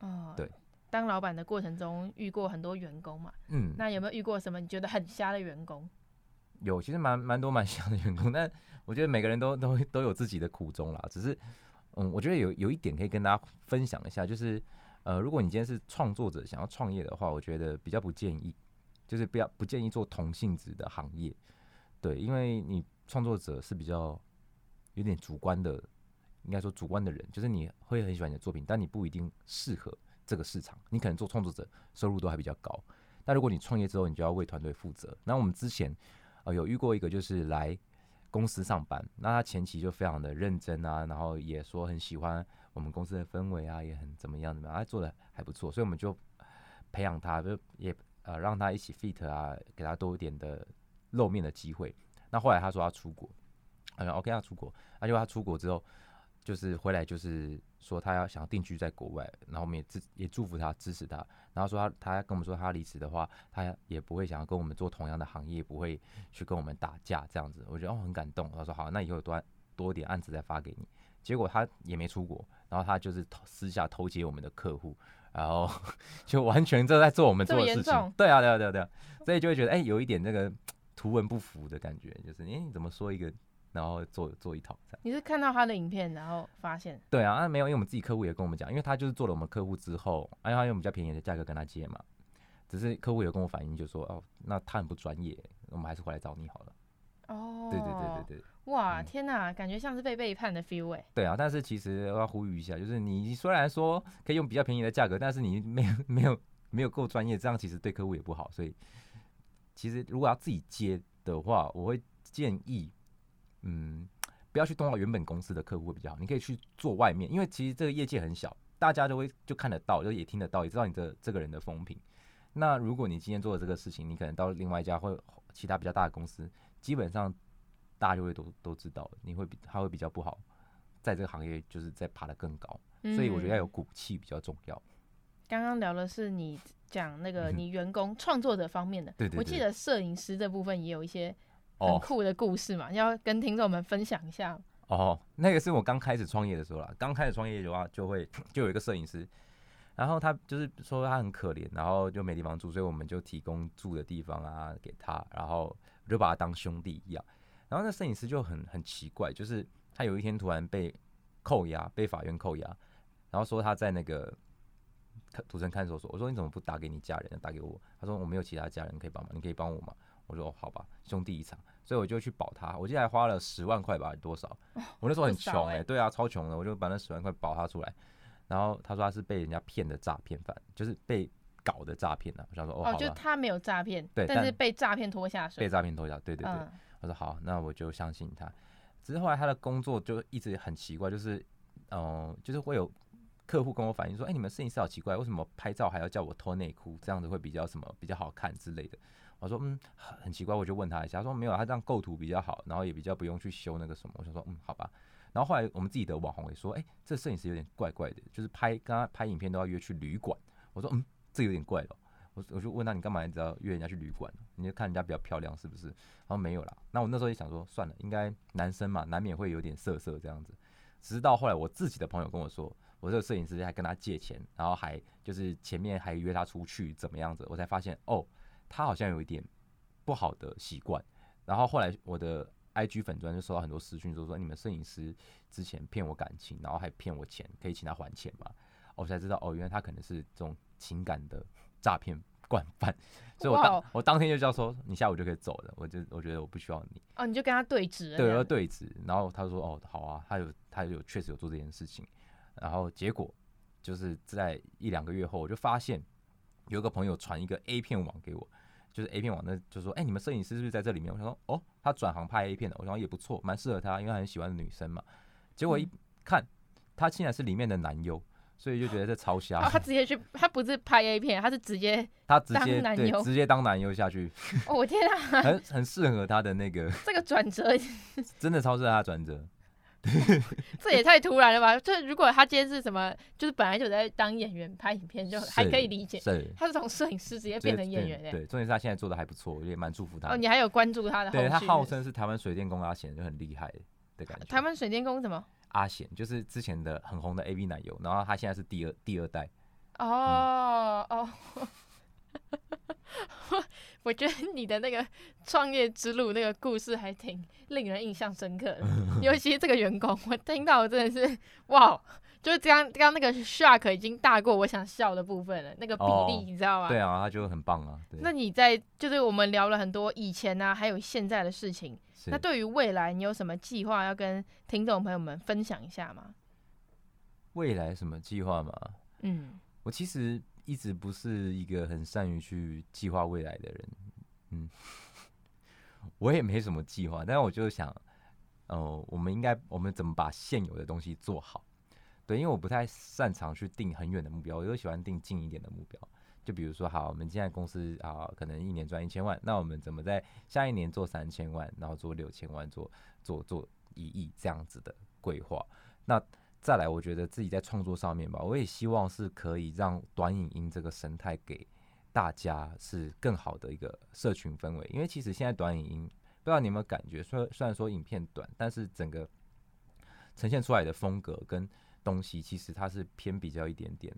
[SPEAKER 4] 哦，
[SPEAKER 2] 对，
[SPEAKER 4] 当老板的过程中遇过很多员工嘛，
[SPEAKER 2] 嗯，
[SPEAKER 4] 那有没有遇过什么你觉得很瞎的员工？
[SPEAKER 2] 有，其实蛮蛮多蛮 瞎的员工，但我觉得每个人都都都有自己的苦衷啦。只是，嗯，我觉得有有一点可以跟大家分享一下，就是，呃，如果你今天是创作者想要创业的话，我觉得比较不建议，就是不要不建议做同性质的行业，对，因为你创作者是比较有点主观的。应该说主观的人，就是你会很喜欢你的作品，但你不一定适合这个市场。你可能做创作者收入都还比较高，但如果你创业之后，你就要为团队负责。那我们之前呃有遇过一个，就是来公司上班，那他前期就非常的认真啊，然后也说很喜欢我们公司的氛围啊，也很怎么样怎么样，他做的还不错，所以我们就培养他，就也呃让他一起 fit 啊，给他多一点的露面的机会。那后来他说他出国，嗯，OK，他出国，那就他出国之后。就是回来，就是说他要想定居在国外，然后我们也支也祝福他支持他，然后说他他跟我们说他离职的话，他也不会想要跟我们做同样的行业，不会去跟我们打架这样子，我觉得哦很感动。他说好，那以后多多点案子再发给你。结果他也没出国，然后他就是私下偷接我们的客户，然后 就完全就在做我们做的事情。对啊，对啊，对啊，对啊，所以就会觉得哎、欸，有一点那个 图文不符的感觉，就是哎、欸，你怎么说一个，然后做做一套这样。
[SPEAKER 4] 你是看到他的影片，然后发现？
[SPEAKER 2] 对啊，那没有，因为我们自己客户也跟我们讲，因为他就是做了我们客户之后，哎，他用比较便宜的价格跟他接嘛。只是客户有跟我反映，就说哦，那他很不专业，我们还是回来找你好了。哦，对对对对对。
[SPEAKER 4] 哇，天哪，感觉像是被背叛的 feel 哎。
[SPEAKER 2] 对啊，但是其实我要呼吁一下，就是你虽然说可以用比较便宜的价格，但是你没有没有没有够专业，这样其实对客户也不好。所以其实如果要自己接的话，我会建议，嗯，不要去动到原本公司的客户会比较好。你可以去做外面，因为其实这个业界很小，大家都会就看得到，就也听得到，也知道你这这个人的风评。那如果你今天做的这个事情，你可能到另外一家或其他比较大的公司，基本上大家就会都都知道，你会比他会比较不好，在这个行业就是在爬得更高，嗯、所以我觉得要有骨气比较重要。
[SPEAKER 4] 刚刚聊的是你讲那个你员工创作者方面的，对对对，我记得摄影师这部分也有一些很酷的故事嘛，哦、要跟听众们分享一下。
[SPEAKER 2] 哦，那个是我刚开始创业的时候啦，刚开始创业的话就会 就有一个摄影师。然后他就是说他很可怜，然后就没地方住，所以我们就提供住的地方啊给他，然后就把他当兄弟一样。然后那摄影师就很很奇怪，就是他有一天突然被扣押，被法院扣押，然后说他在那个 土城看守所。我说你怎么不打给你家人，打给我？他说我没有其他家人可以帮忙，你可以帮我吗？我说好吧，兄弟一场，所以我就去保他。我记得还花了十万块吧，多少？我那时候很穷哎、欸，对啊，超穷的，我就把那十万块保他出来。然后他说他是被人家骗的诈骗犯，就是被搞的诈骗呢。我想说哦，哦，
[SPEAKER 4] 就他没有诈骗，
[SPEAKER 2] 对，
[SPEAKER 4] 但是被诈骗拖下水，
[SPEAKER 2] 被诈骗拖下，对对对。嗯、我说好，那我就相信他。只是后来他的工作就一直很奇怪，就是嗯、呃，就是会有客户跟我反映说，哎，你们摄影师好奇怪，为什么拍照还要叫我脱内裤，这样子会比较什么比较好看之类的。我说嗯，很奇怪，我就问他一下，他说没有，他这样构图比较好，然后也比较不用去修那个什么。我想说嗯，好吧。然后后来我们自己的网红也说，哎，这摄影师有点怪怪的，就是拍刚刚拍影片都要约去旅馆。我说，嗯，这有点怪了。我我就问他，你干嘛一直要约人家去旅馆？你就看人家比较漂亮是不是？他说没有啦。那我那时候也想说，算了，应该男生嘛，难免会有点色色这样子。直到后来我自己的朋友跟我说，我这个摄影师还跟他借钱，然后还就是前面还约他出去怎么样子，我才发现哦，他好像有一点不好的习惯。然后后来我的。IG 粉砖就收到很多私讯，说说你们摄影师之前骗我感情，然后还骗我钱，可以请他还钱吗？我才知道哦，原来他可能是这种情感的诈骗惯犯，所以我当 Wow. 我当天就叫说你下午就可以走了，我就我觉得我不需要你
[SPEAKER 4] 哦，你就跟他对质，
[SPEAKER 2] 对，要对质，然后他说哦好啊，他有他有确实有做这件事情，然后结果就是在一两个月后，我就发现有个朋友传一个 A 片网给我。就是 A 片网的，就说，哎、欸，你们摄影师是不是在这里面？我想说，哦，他转行拍 A 片的，我想说也不错，蛮适合他，因为他很喜欢女生嘛。结果一看，他竟然是里面的男优，所以就觉得这超瞎、
[SPEAKER 4] 哦。他直接去，他不是拍 A 片，他是直接他直接男优，
[SPEAKER 2] 直接当男优下去。
[SPEAKER 4] 哦，我天啊，
[SPEAKER 2] 很很适合他的那个
[SPEAKER 4] 这个转折，
[SPEAKER 2] 真的超适合他转折。
[SPEAKER 4] 这也太突然了吧！就如果他今天是什么，就是本来就在当演员拍影片，就还可以理解。是，他是从摄影师直接变成演员。
[SPEAKER 2] 对，重点是他现在做的还不错，我也蛮祝福他。
[SPEAKER 4] 哦，你还有关注他的？
[SPEAKER 2] 对，他号称是台湾水电工阿贤，就很厉害的感觉。
[SPEAKER 4] 台湾水电工什么？
[SPEAKER 2] 阿贤就是之前的很红的 AV 奶油，然后他现在是第二第二代。
[SPEAKER 4] 哦哦。我觉得你的那个创业之路那个故事还挺令人印象深刻的，尤其是这个员工，我听到我真的是哇，就是刚刚那个 shock 已经大过我想笑的部分了，那个比例你知道吗？
[SPEAKER 2] 对啊，他就很棒啊。
[SPEAKER 4] 那你在就是我们聊了很多以前啊，还有现在的事情，那对于未来你有什么计划要跟听众朋友们分享一下吗？
[SPEAKER 2] 未来什么计划吗？嗯，我其实。一直不是一个很善于去计划未来的人，嗯，我也没什么计划，但是我就想，哦，我们应该我们怎么把现有的东西做好？对，因为我不太擅长去定很远的目标，我就喜欢定近一点的目标。就比如说，好，我们现在公司啊，可能一年赚一千万，那我们怎么在下一年做三千万，然后做六千万，做做做一亿这样子的规划？那再来，我觉得自己在创作上面吧，我也希望是可以让短影音这个生态给大家是更好的一个社群氛围。因为其实现在短影音，不知道你有没有感觉，虽虽然说影片短，但是整个呈现出来的风格跟东西，其实它是偏比较一点点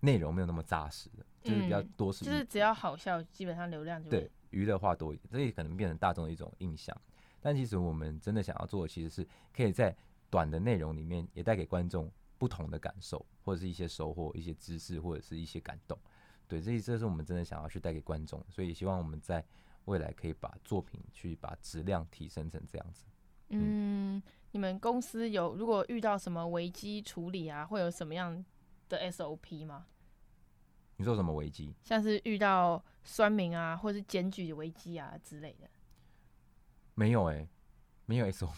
[SPEAKER 2] 内容没有那么扎实的，就是比较多是、
[SPEAKER 4] 嗯，就是只要好笑，基本上流量就
[SPEAKER 2] 对娱乐化多一点，这也可能变成大众的一种印象。但其实我们真的想要做的，其实是可以在短的内容里面，也带给观众不同的感受，或者是一些收获、一些知识，或者是一些感动。对，这这是我们真的想要去带给观众，所以希望我们在未来可以把作品去把质量提升成这样子。
[SPEAKER 4] 嗯，你们公司有如果遇到什么危机处理啊，会有什么样的 SOP 吗？
[SPEAKER 2] 你说什么危机？
[SPEAKER 4] 像是遇到酸民啊，或是检举危机啊之类的。
[SPEAKER 2] 没有哎、欸，没有 SOP，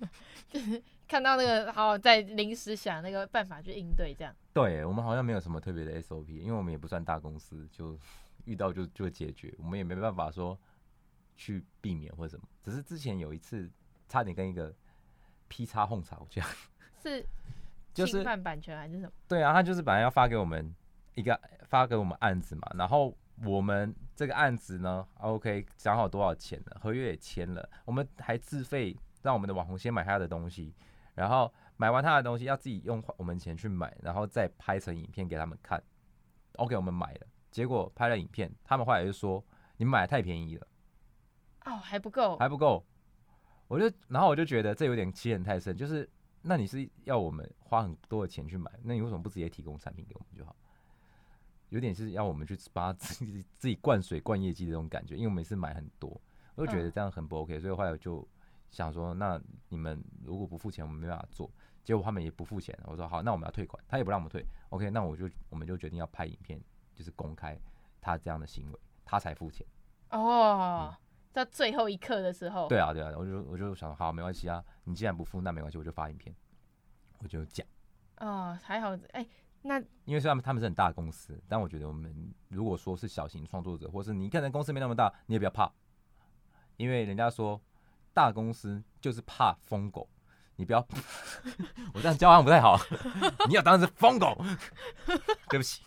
[SPEAKER 4] 就 是看到那个好在临时想那个办法去应对这样。
[SPEAKER 2] 对，我们好像没有什么特别的 SOP，因为我们也不算大公司，就遇到就就解决，我们也没办法说去避免或者什么。只是之前有一次差点跟一个 P 叉哄吵架，
[SPEAKER 4] 是就是侵犯版权还是什么？
[SPEAKER 2] 对啊，他就是本来要发给我们一个发给我们案子嘛，然后。我们这个案子呢，OK，讲好多少钱了，合约也签了，我们还自费让我们的网红先买他的东西，然后买完他的东西要自己用我们钱去买，然后再拍成影片给他们看。OK，我们买了，结果拍了影片，他们后来就说你们买的太便宜了，
[SPEAKER 4] 哦，还不够，
[SPEAKER 2] 还不够。我就然后我就觉得这有点欺人太甚，就是那你是要我们花很多的钱去买，那你为什么不直接提供产品给我们就好？有点是要我们去把自己自己灌水灌业绩的这种感觉，因为我每次买很多，我就觉得这样很不 OK，所以后来我就想说，那你们如果不付钱，我们没办法做。结果他们也不付钱，我说好，那我们要退款，他也不让我们退。OK，那我就我们就决定要拍影片，就是公开他这样的行为，他才付钱。
[SPEAKER 4] 哦，在最后一刻的时候。
[SPEAKER 2] 对啊，对啊，我就我就想好，没关系啊，你既然不付，那没关系，我就发影片，我就讲。
[SPEAKER 4] 哦，还好，哎、欸。那
[SPEAKER 2] 因为虽然他们是很大公司，但我觉得我们如果说是小型创作者，或是你可能公司没那么大，你也不要怕，因为人家说大公司就是怕疯狗，你不要，我这样教好像不太好，你要当然是疯狗，对不起，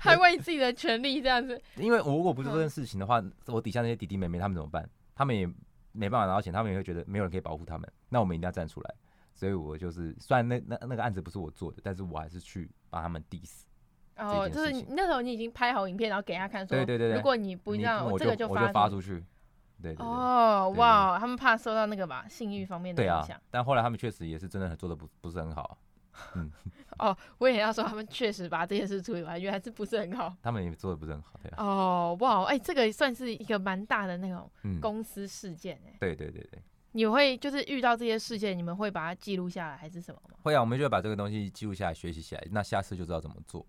[SPEAKER 4] 捍卫自己的权利这样子。
[SPEAKER 2] 因为我如果不做这件事情的话，我底下那些弟弟妹妹他们怎么办？他们也没办法拿到钱，他们也会觉得没有人可以保护他们，那我们一定要站出来。所以我就是，虽然那那那个案子不是我做的，但是我还是去把他们 diss。
[SPEAKER 4] 哦，就是那时候你已经拍好影片，然后给他看，说，
[SPEAKER 2] 对对对，
[SPEAKER 4] 如果你不这样，我这个就
[SPEAKER 2] 发发出去。对对。
[SPEAKER 4] 哦，哇，他们怕受到那个吧，性欲方面的影
[SPEAKER 2] 响。啊。但后来他们确实也是真的做的不不是很好。嗯。
[SPEAKER 4] 哦，我也要说，他们确实把这件事处理完，原来是不是很好。
[SPEAKER 2] 他们也做的不是很好，对啊。
[SPEAKER 4] 哦，哇，哎，这个算是一个蛮大的那种公司事件哎。
[SPEAKER 2] 对对对对。
[SPEAKER 4] 你会就是遇到这些事件，你们会把它记录下来，还是什么吗？
[SPEAKER 2] 会啊，我们就会把这个东西记录下来，学习起来，那下次就知道怎么做。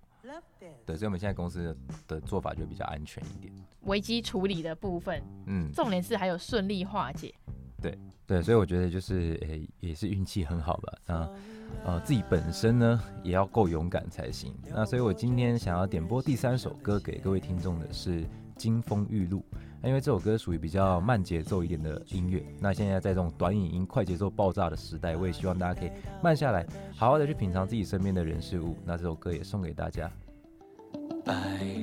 [SPEAKER 2] 对，所以我们现在公司的，做法就比较安全一点。
[SPEAKER 4] 危机处理的部分，嗯，重点是还有顺利化解。
[SPEAKER 2] 对对，所以我觉得就是诶、欸，也是运气很好吧。那呃，自己本身呢也要够勇敢才行。那所以我今天想要点播第三首歌给各位听众的是《金风玉露》。因为这首歌属于比较慢节奏一点的音乐，那现在在这种短影音、快节奏爆炸的时代，我也希望大家可以慢下来，好好的去品尝自己身边的人事物。那这首歌也送给大家。
[SPEAKER 5] 白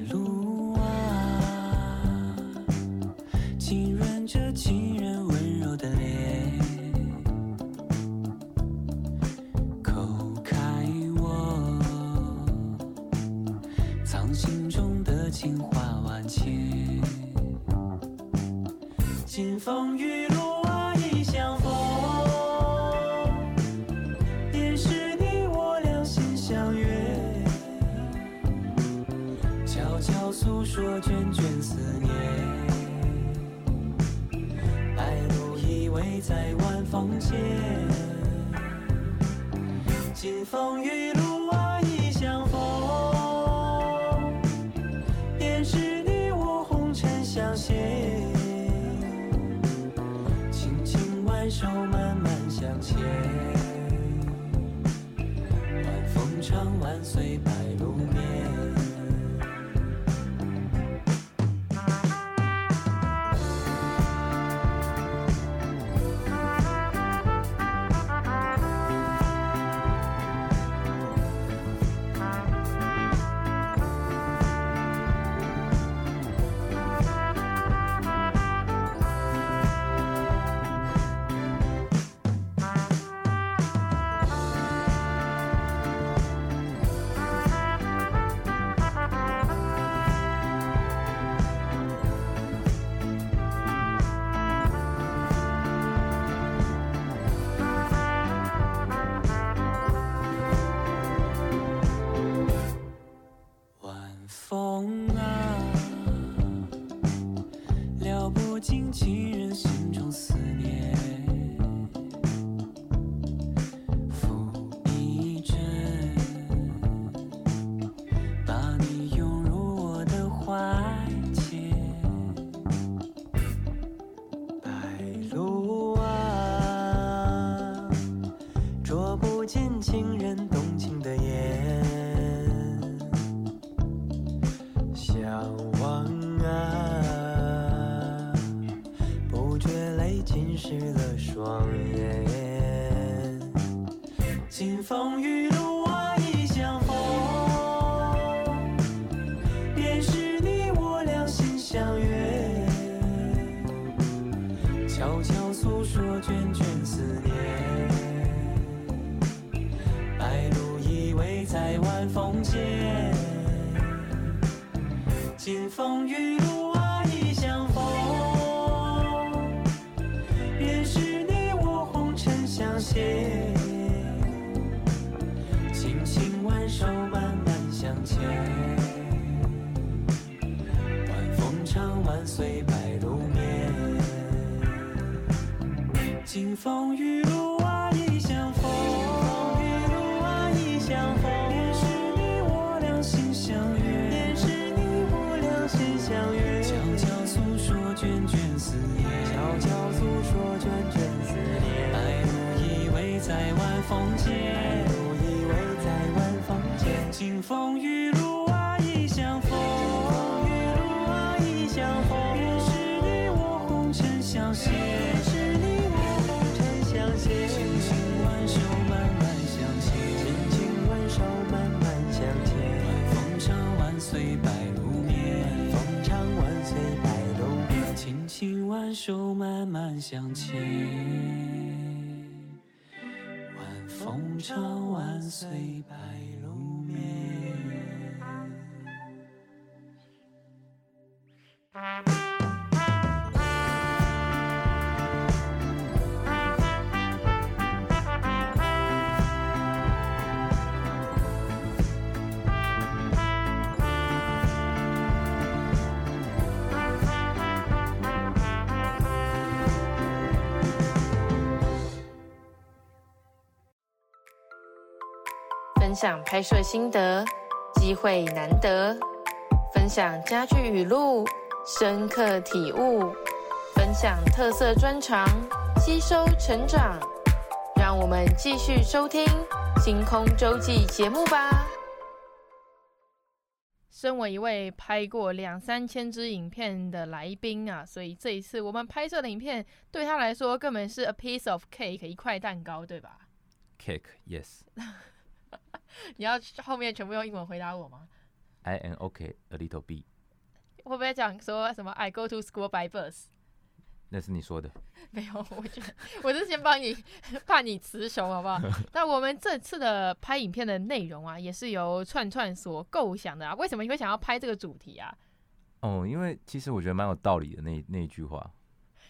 [SPEAKER 5] 鹭啊，浸润着情人温柔的脸，风雨路啊，一相逢，便是你我两心相悦，悄悄诉说卷卷思念，白露依偎在晚风间，金风玉露前，相牵。晚风长，晚
[SPEAKER 4] 随享拍摄心得，机会难得；分享家具语录，深刻体悟；分享特色专长，吸收成长。让我们继续收听《星空周记》节目吧。身为一位拍过两三千支影片的来宾啊，所以这一次我们拍摄的影片对他来说根本是 a piece of cake，一块蛋糕，对吧
[SPEAKER 2] ？Cake，yes。
[SPEAKER 4] 你要后面全部用英文回答我吗
[SPEAKER 2] ？I am okay a little bit。
[SPEAKER 4] 会不会讲说什么？I go to school by bus。
[SPEAKER 2] 那是你说的。
[SPEAKER 4] 没有，我觉得我是先帮你，怕你词穷，好不好？那我们这次的拍影片的内容啊，也是由串串所构想的啊。为什么你会想要拍这个主题啊？
[SPEAKER 2] 哦，因为其实我觉得蛮有道理的那那一句话。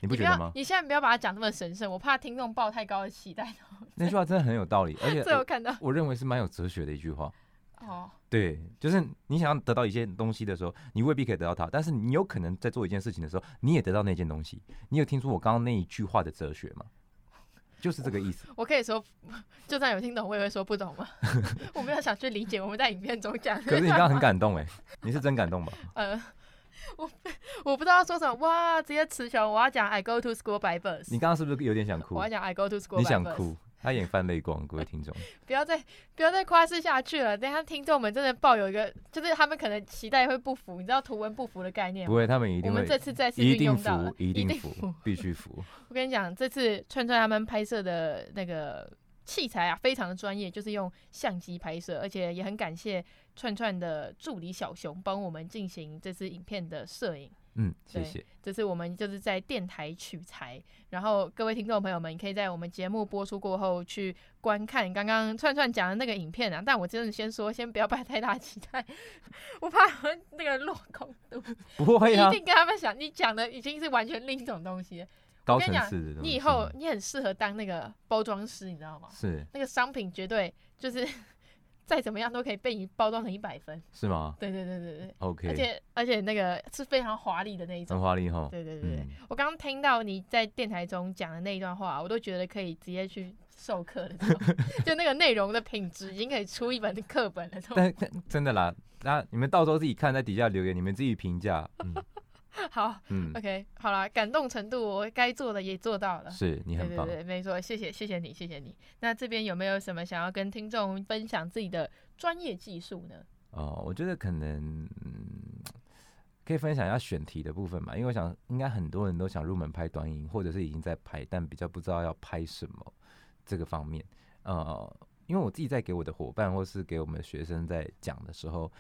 [SPEAKER 2] 你不觉得吗？
[SPEAKER 4] 你现在不要把它讲那么神圣，我怕听众抱太高的期待。
[SPEAKER 2] 那句话真的很有道理，而且
[SPEAKER 4] 这我看到我，
[SPEAKER 2] 认为是蛮有哲学的一句话。
[SPEAKER 4] 哦，
[SPEAKER 2] 对，就是你想要得到一件东西的时候，你未必可以得到它，但是你有可能在做一件事情的时候，你也得到那件东西。你有听出我刚刚那一句话的哲学吗？就是这个意思。
[SPEAKER 4] 我，可以说，就算有听懂，我也会说不懂吗？我没有想去理解我们在影片中讲。
[SPEAKER 2] 可是你刚刚很感动哎，你是真感动吧？
[SPEAKER 4] 呃。我我不知道说什么哇！直接词穷，我要讲 I go to school by bus。
[SPEAKER 2] 你刚刚是不是有点想哭？
[SPEAKER 4] 我要讲 I go to school by bus。
[SPEAKER 2] 你想哭？他眼泛泪光，各位听众。
[SPEAKER 4] 不要再不要再夸饰下去了，等下听众们真的抱有一个，就是他们可能期待会不服，你知道图文不符的概念吗？
[SPEAKER 2] 不会，他们一定会。
[SPEAKER 4] 我们这次再次运用到了，
[SPEAKER 2] 一定服，一定服，必须服。
[SPEAKER 4] 我跟你讲，这次串串他们拍摄的那个器材啊，非常的专业，就是用相机拍摄，而且也很感谢串串的助理小熊帮我们进行这次影片的摄影。
[SPEAKER 2] 嗯，谢谢。
[SPEAKER 4] 这是我们就是在电台取材，然后各位听众朋友们，你可以在我们节目播出过后去观看刚刚串串讲的那个影片啊。但我真的先说，先不要抱太大期待，我怕那个落空度。
[SPEAKER 2] 不会啊，
[SPEAKER 4] 一定跟他们讲，你讲的已经是完全另一种东西。
[SPEAKER 2] 高层次的东西。
[SPEAKER 4] 我跟你讲，你以后你很适合当那个包装师，你知道吗？
[SPEAKER 2] 是。
[SPEAKER 4] 那个商品绝对就是。再怎么样都可以被你包装成一百分，
[SPEAKER 2] 是吗？
[SPEAKER 4] 对对对对对
[SPEAKER 2] ，OK。
[SPEAKER 4] 而且而且那个是非常华丽的那一种，
[SPEAKER 2] 很华丽哈。
[SPEAKER 4] 对对对对，嗯、我刚刚听到你在电台中讲的那一段话，我都觉得可以直接去授课了，就那个内容的品质已经可以出一本课本了。
[SPEAKER 2] 但真的啦，那你们到时候自己看，在底下留言，你们自己评价。嗯
[SPEAKER 4] 好，嗯，OK，好了，感动程度我该做的也做到了，
[SPEAKER 2] 是你很棒，
[SPEAKER 4] 对对对，没错，谢谢，谢谢你，谢谢你。那这边有没有什么想要跟听众分享自己的专业技术呢？
[SPEAKER 2] 哦，我觉得可能，嗯，可以分享一下选题的部分嘛，因为我想应该很多人都想入门拍短影，或者是已经在拍，但比较不知道要拍什么这个方面。呃，因为我自己在给我的伙伴或是给我们学生在讲的时候。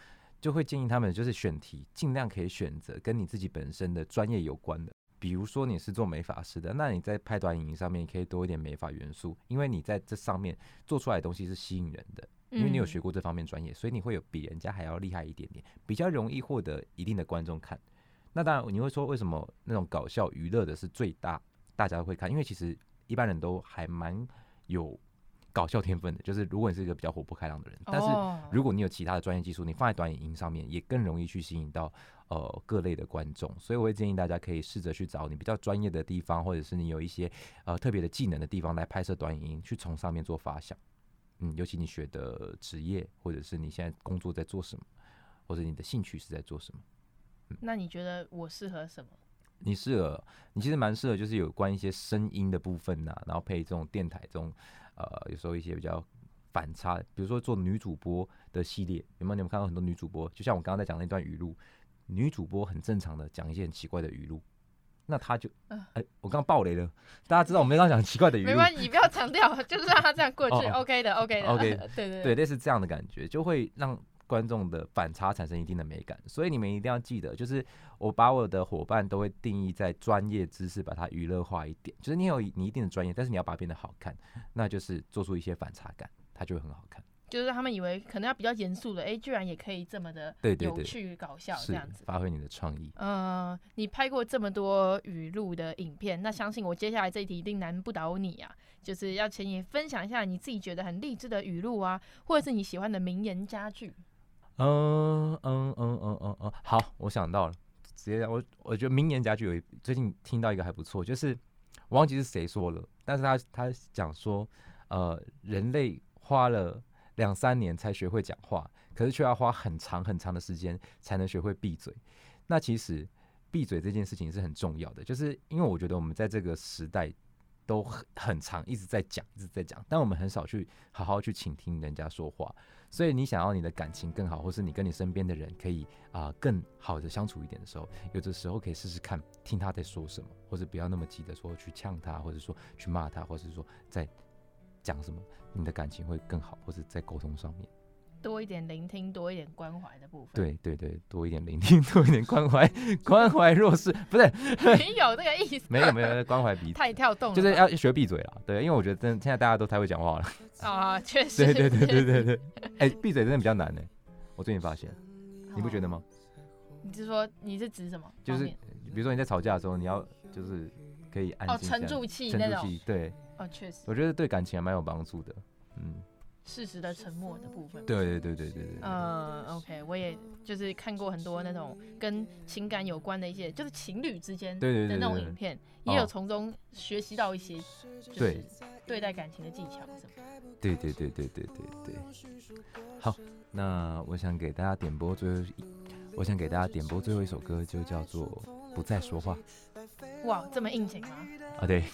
[SPEAKER 2] 就会建议他们就是选题，尽量可以选择跟你自己本身的专业有关的。比如说你是做美发师的，那你在拍短影音上面可以多一点美发元素，因为你在这上面做出来的东西是吸引人的，因为你有学过这方面专业，所以你会有比人家还要厉害一点点，比较容易获得一定的观众看。那当然你会说，为什么那种搞笑娱乐的是最大，大家会看？因为其实一般人都还蛮有。搞笑天分的，就是如果你是一个比较活泼开朗的人，但是如果你有其他的专业技术，你放在短影音上面也更容易去吸引到呃各类的观众。所以我会建议大家可以试着去找你比较专业的地方，或者是你有一些呃特别的技能的地方来拍摄短影音，去从上面做发想。嗯，尤其你学的职业，或者是你现在工作在做什么，或者你的兴趣是在做什么。
[SPEAKER 4] 嗯，那你觉得我适合什么？
[SPEAKER 2] 你适合，你其实蛮适合，就是有关一些声音的部分呐、啊，然后配这种电台这种。呃，有时候一些比较反差，比如说做女主播的系列，有没有？你们看到很多女主播，就像我刚刚在讲那段语录，女主播很正常的讲一些很奇怪的语录，那她就，哎、欸，我刚刚爆雷了，大家知道我们刚刚讲很 奇怪的语录，
[SPEAKER 4] 没关系，你不要强调，就是让他这样过去、哦、，OK 的，OK 的
[SPEAKER 2] ，OK，
[SPEAKER 4] 对对
[SPEAKER 2] 对，类似这样的感觉，就会让。观众的反差产生一定的美感，所以你们一定要记得，就是我把我的伙伴都会定义在专业知识，把它娱乐化一点。就是你有你一定的专业，但是你要把它变得好看，那就是做出一些反差感，它就会很好看。
[SPEAKER 4] 就是他们以为可能要比较严肃的，哎、欸，居然也可以这么的有趣搞笑这样子，
[SPEAKER 2] 发挥你的创意。
[SPEAKER 4] 嗯、呃，你拍过这么多语录的影片，那相信我接下来这一题一定难不倒你啊！就是要请你分享一下你自己觉得很励志的语录啊，或者是你喜欢的名言佳句。
[SPEAKER 2] 嗯嗯嗯嗯嗯嗯，好，我想到了，直接我，我觉得名言家具有一最近听到一个还不错，就是我忘记是谁说了，但是他他讲说，呃，人类花了两三年才学会讲话，可是却要花很长很长的时间才能学会闭嘴。那其实闭嘴这件事情是很重要的，就是因为我觉得我们在这个时代都很很长，一直在讲，一直在讲，但我们很少去好好去倾听人家说话。所以你想要你的感情更好，或是你跟你身边的人可以啊、更好的相处一点的时候，有的时候可以试试看，听他在说什么，或者不要那么急的说去呛他，或者说去骂他，或者说在讲什么，你的感情会更好，或者在沟通上面。
[SPEAKER 4] 多一点聆听，多一点关怀的部分。
[SPEAKER 2] 对对对，多一点聆听，多一点关怀，关怀弱势，不是
[SPEAKER 4] 没有这个意思。
[SPEAKER 2] 没有没有关怀彼此。
[SPEAKER 4] 太跳动了，
[SPEAKER 2] 就是要学闭嘴了。对，因为我觉得真现在大家都太会讲话了。
[SPEAKER 4] 啊，确实。
[SPEAKER 2] 对对对对对对。哎、欸，闭嘴真的比较难呢。我最近发现，你不觉得吗？
[SPEAKER 4] 你是说你是指什么？
[SPEAKER 2] 就是比如说你在吵架的时候，你要就是可以安静。哦，
[SPEAKER 4] 沉住气
[SPEAKER 2] 那种。对。
[SPEAKER 4] 哦，确实。
[SPEAKER 2] 我觉得对感情还蛮有帮助的。嗯。
[SPEAKER 4] 适时的沉默的部分。
[SPEAKER 2] 对对对对对对。
[SPEAKER 4] 嗯，OK，我也就是看过很多那种跟情感有关的一些，就是情侣之间的那种影片，也有从中学习到一些，对，对待感情的技巧什么。
[SPEAKER 2] 对对对对对对对。好，那我想给大家点播最后一，我想给大家点播最后一首歌，就叫做《不再说话》。
[SPEAKER 4] 哇，这么应景吗？
[SPEAKER 2] 啊，对。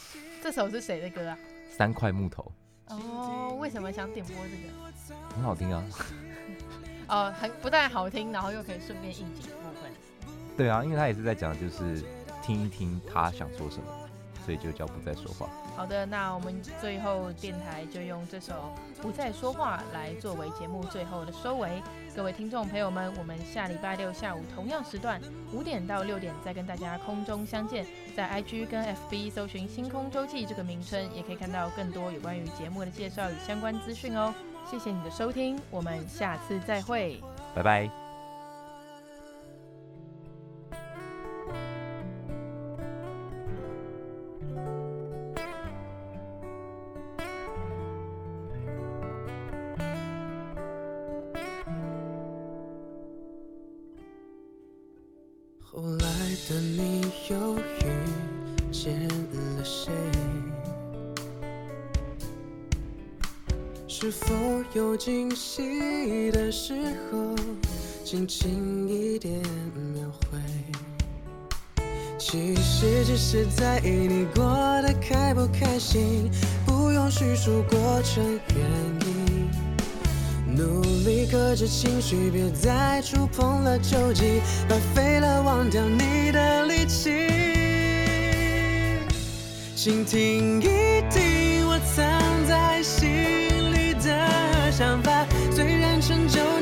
[SPEAKER 4] 这首是谁的歌啊？
[SPEAKER 2] 三块木头。
[SPEAKER 4] 哦，为什么想点播这个？
[SPEAKER 2] 很好听啊！
[SPEAKER 4] 哦，很不但好听，然后又可以顺便应景的部分。
[SPEAKER 2] 对啊，因为他也是在讲，就是听一听他想说什么，所以就叫不再说话。
[SPEAKER 4] 好的，那我们最后电台就用这首《不再说话》来作为节目最后的收尾。各位听众朋友们，我们下礼拜六下午同样时段五点到六点再跟大家空中相见。在 IG 跟 FB 搜寻“星空周记”这个名称，也可以看到更多有关于节目的介绍与相关资讯哦。谢谢你的收听，我们下次再会，
[SPEAKER 2] 拜拜。的你又遇见了谁？是否有惊喜的时候，轻轻一点描绘。
[SPEAKER 6] 其实只是在意你过得开不开心，不用叙述过程原因。你克制情绪，别再触碰了旧疾，浪费了忘掉你的力气。请听一听我藏在心里的想法，虽然陈旧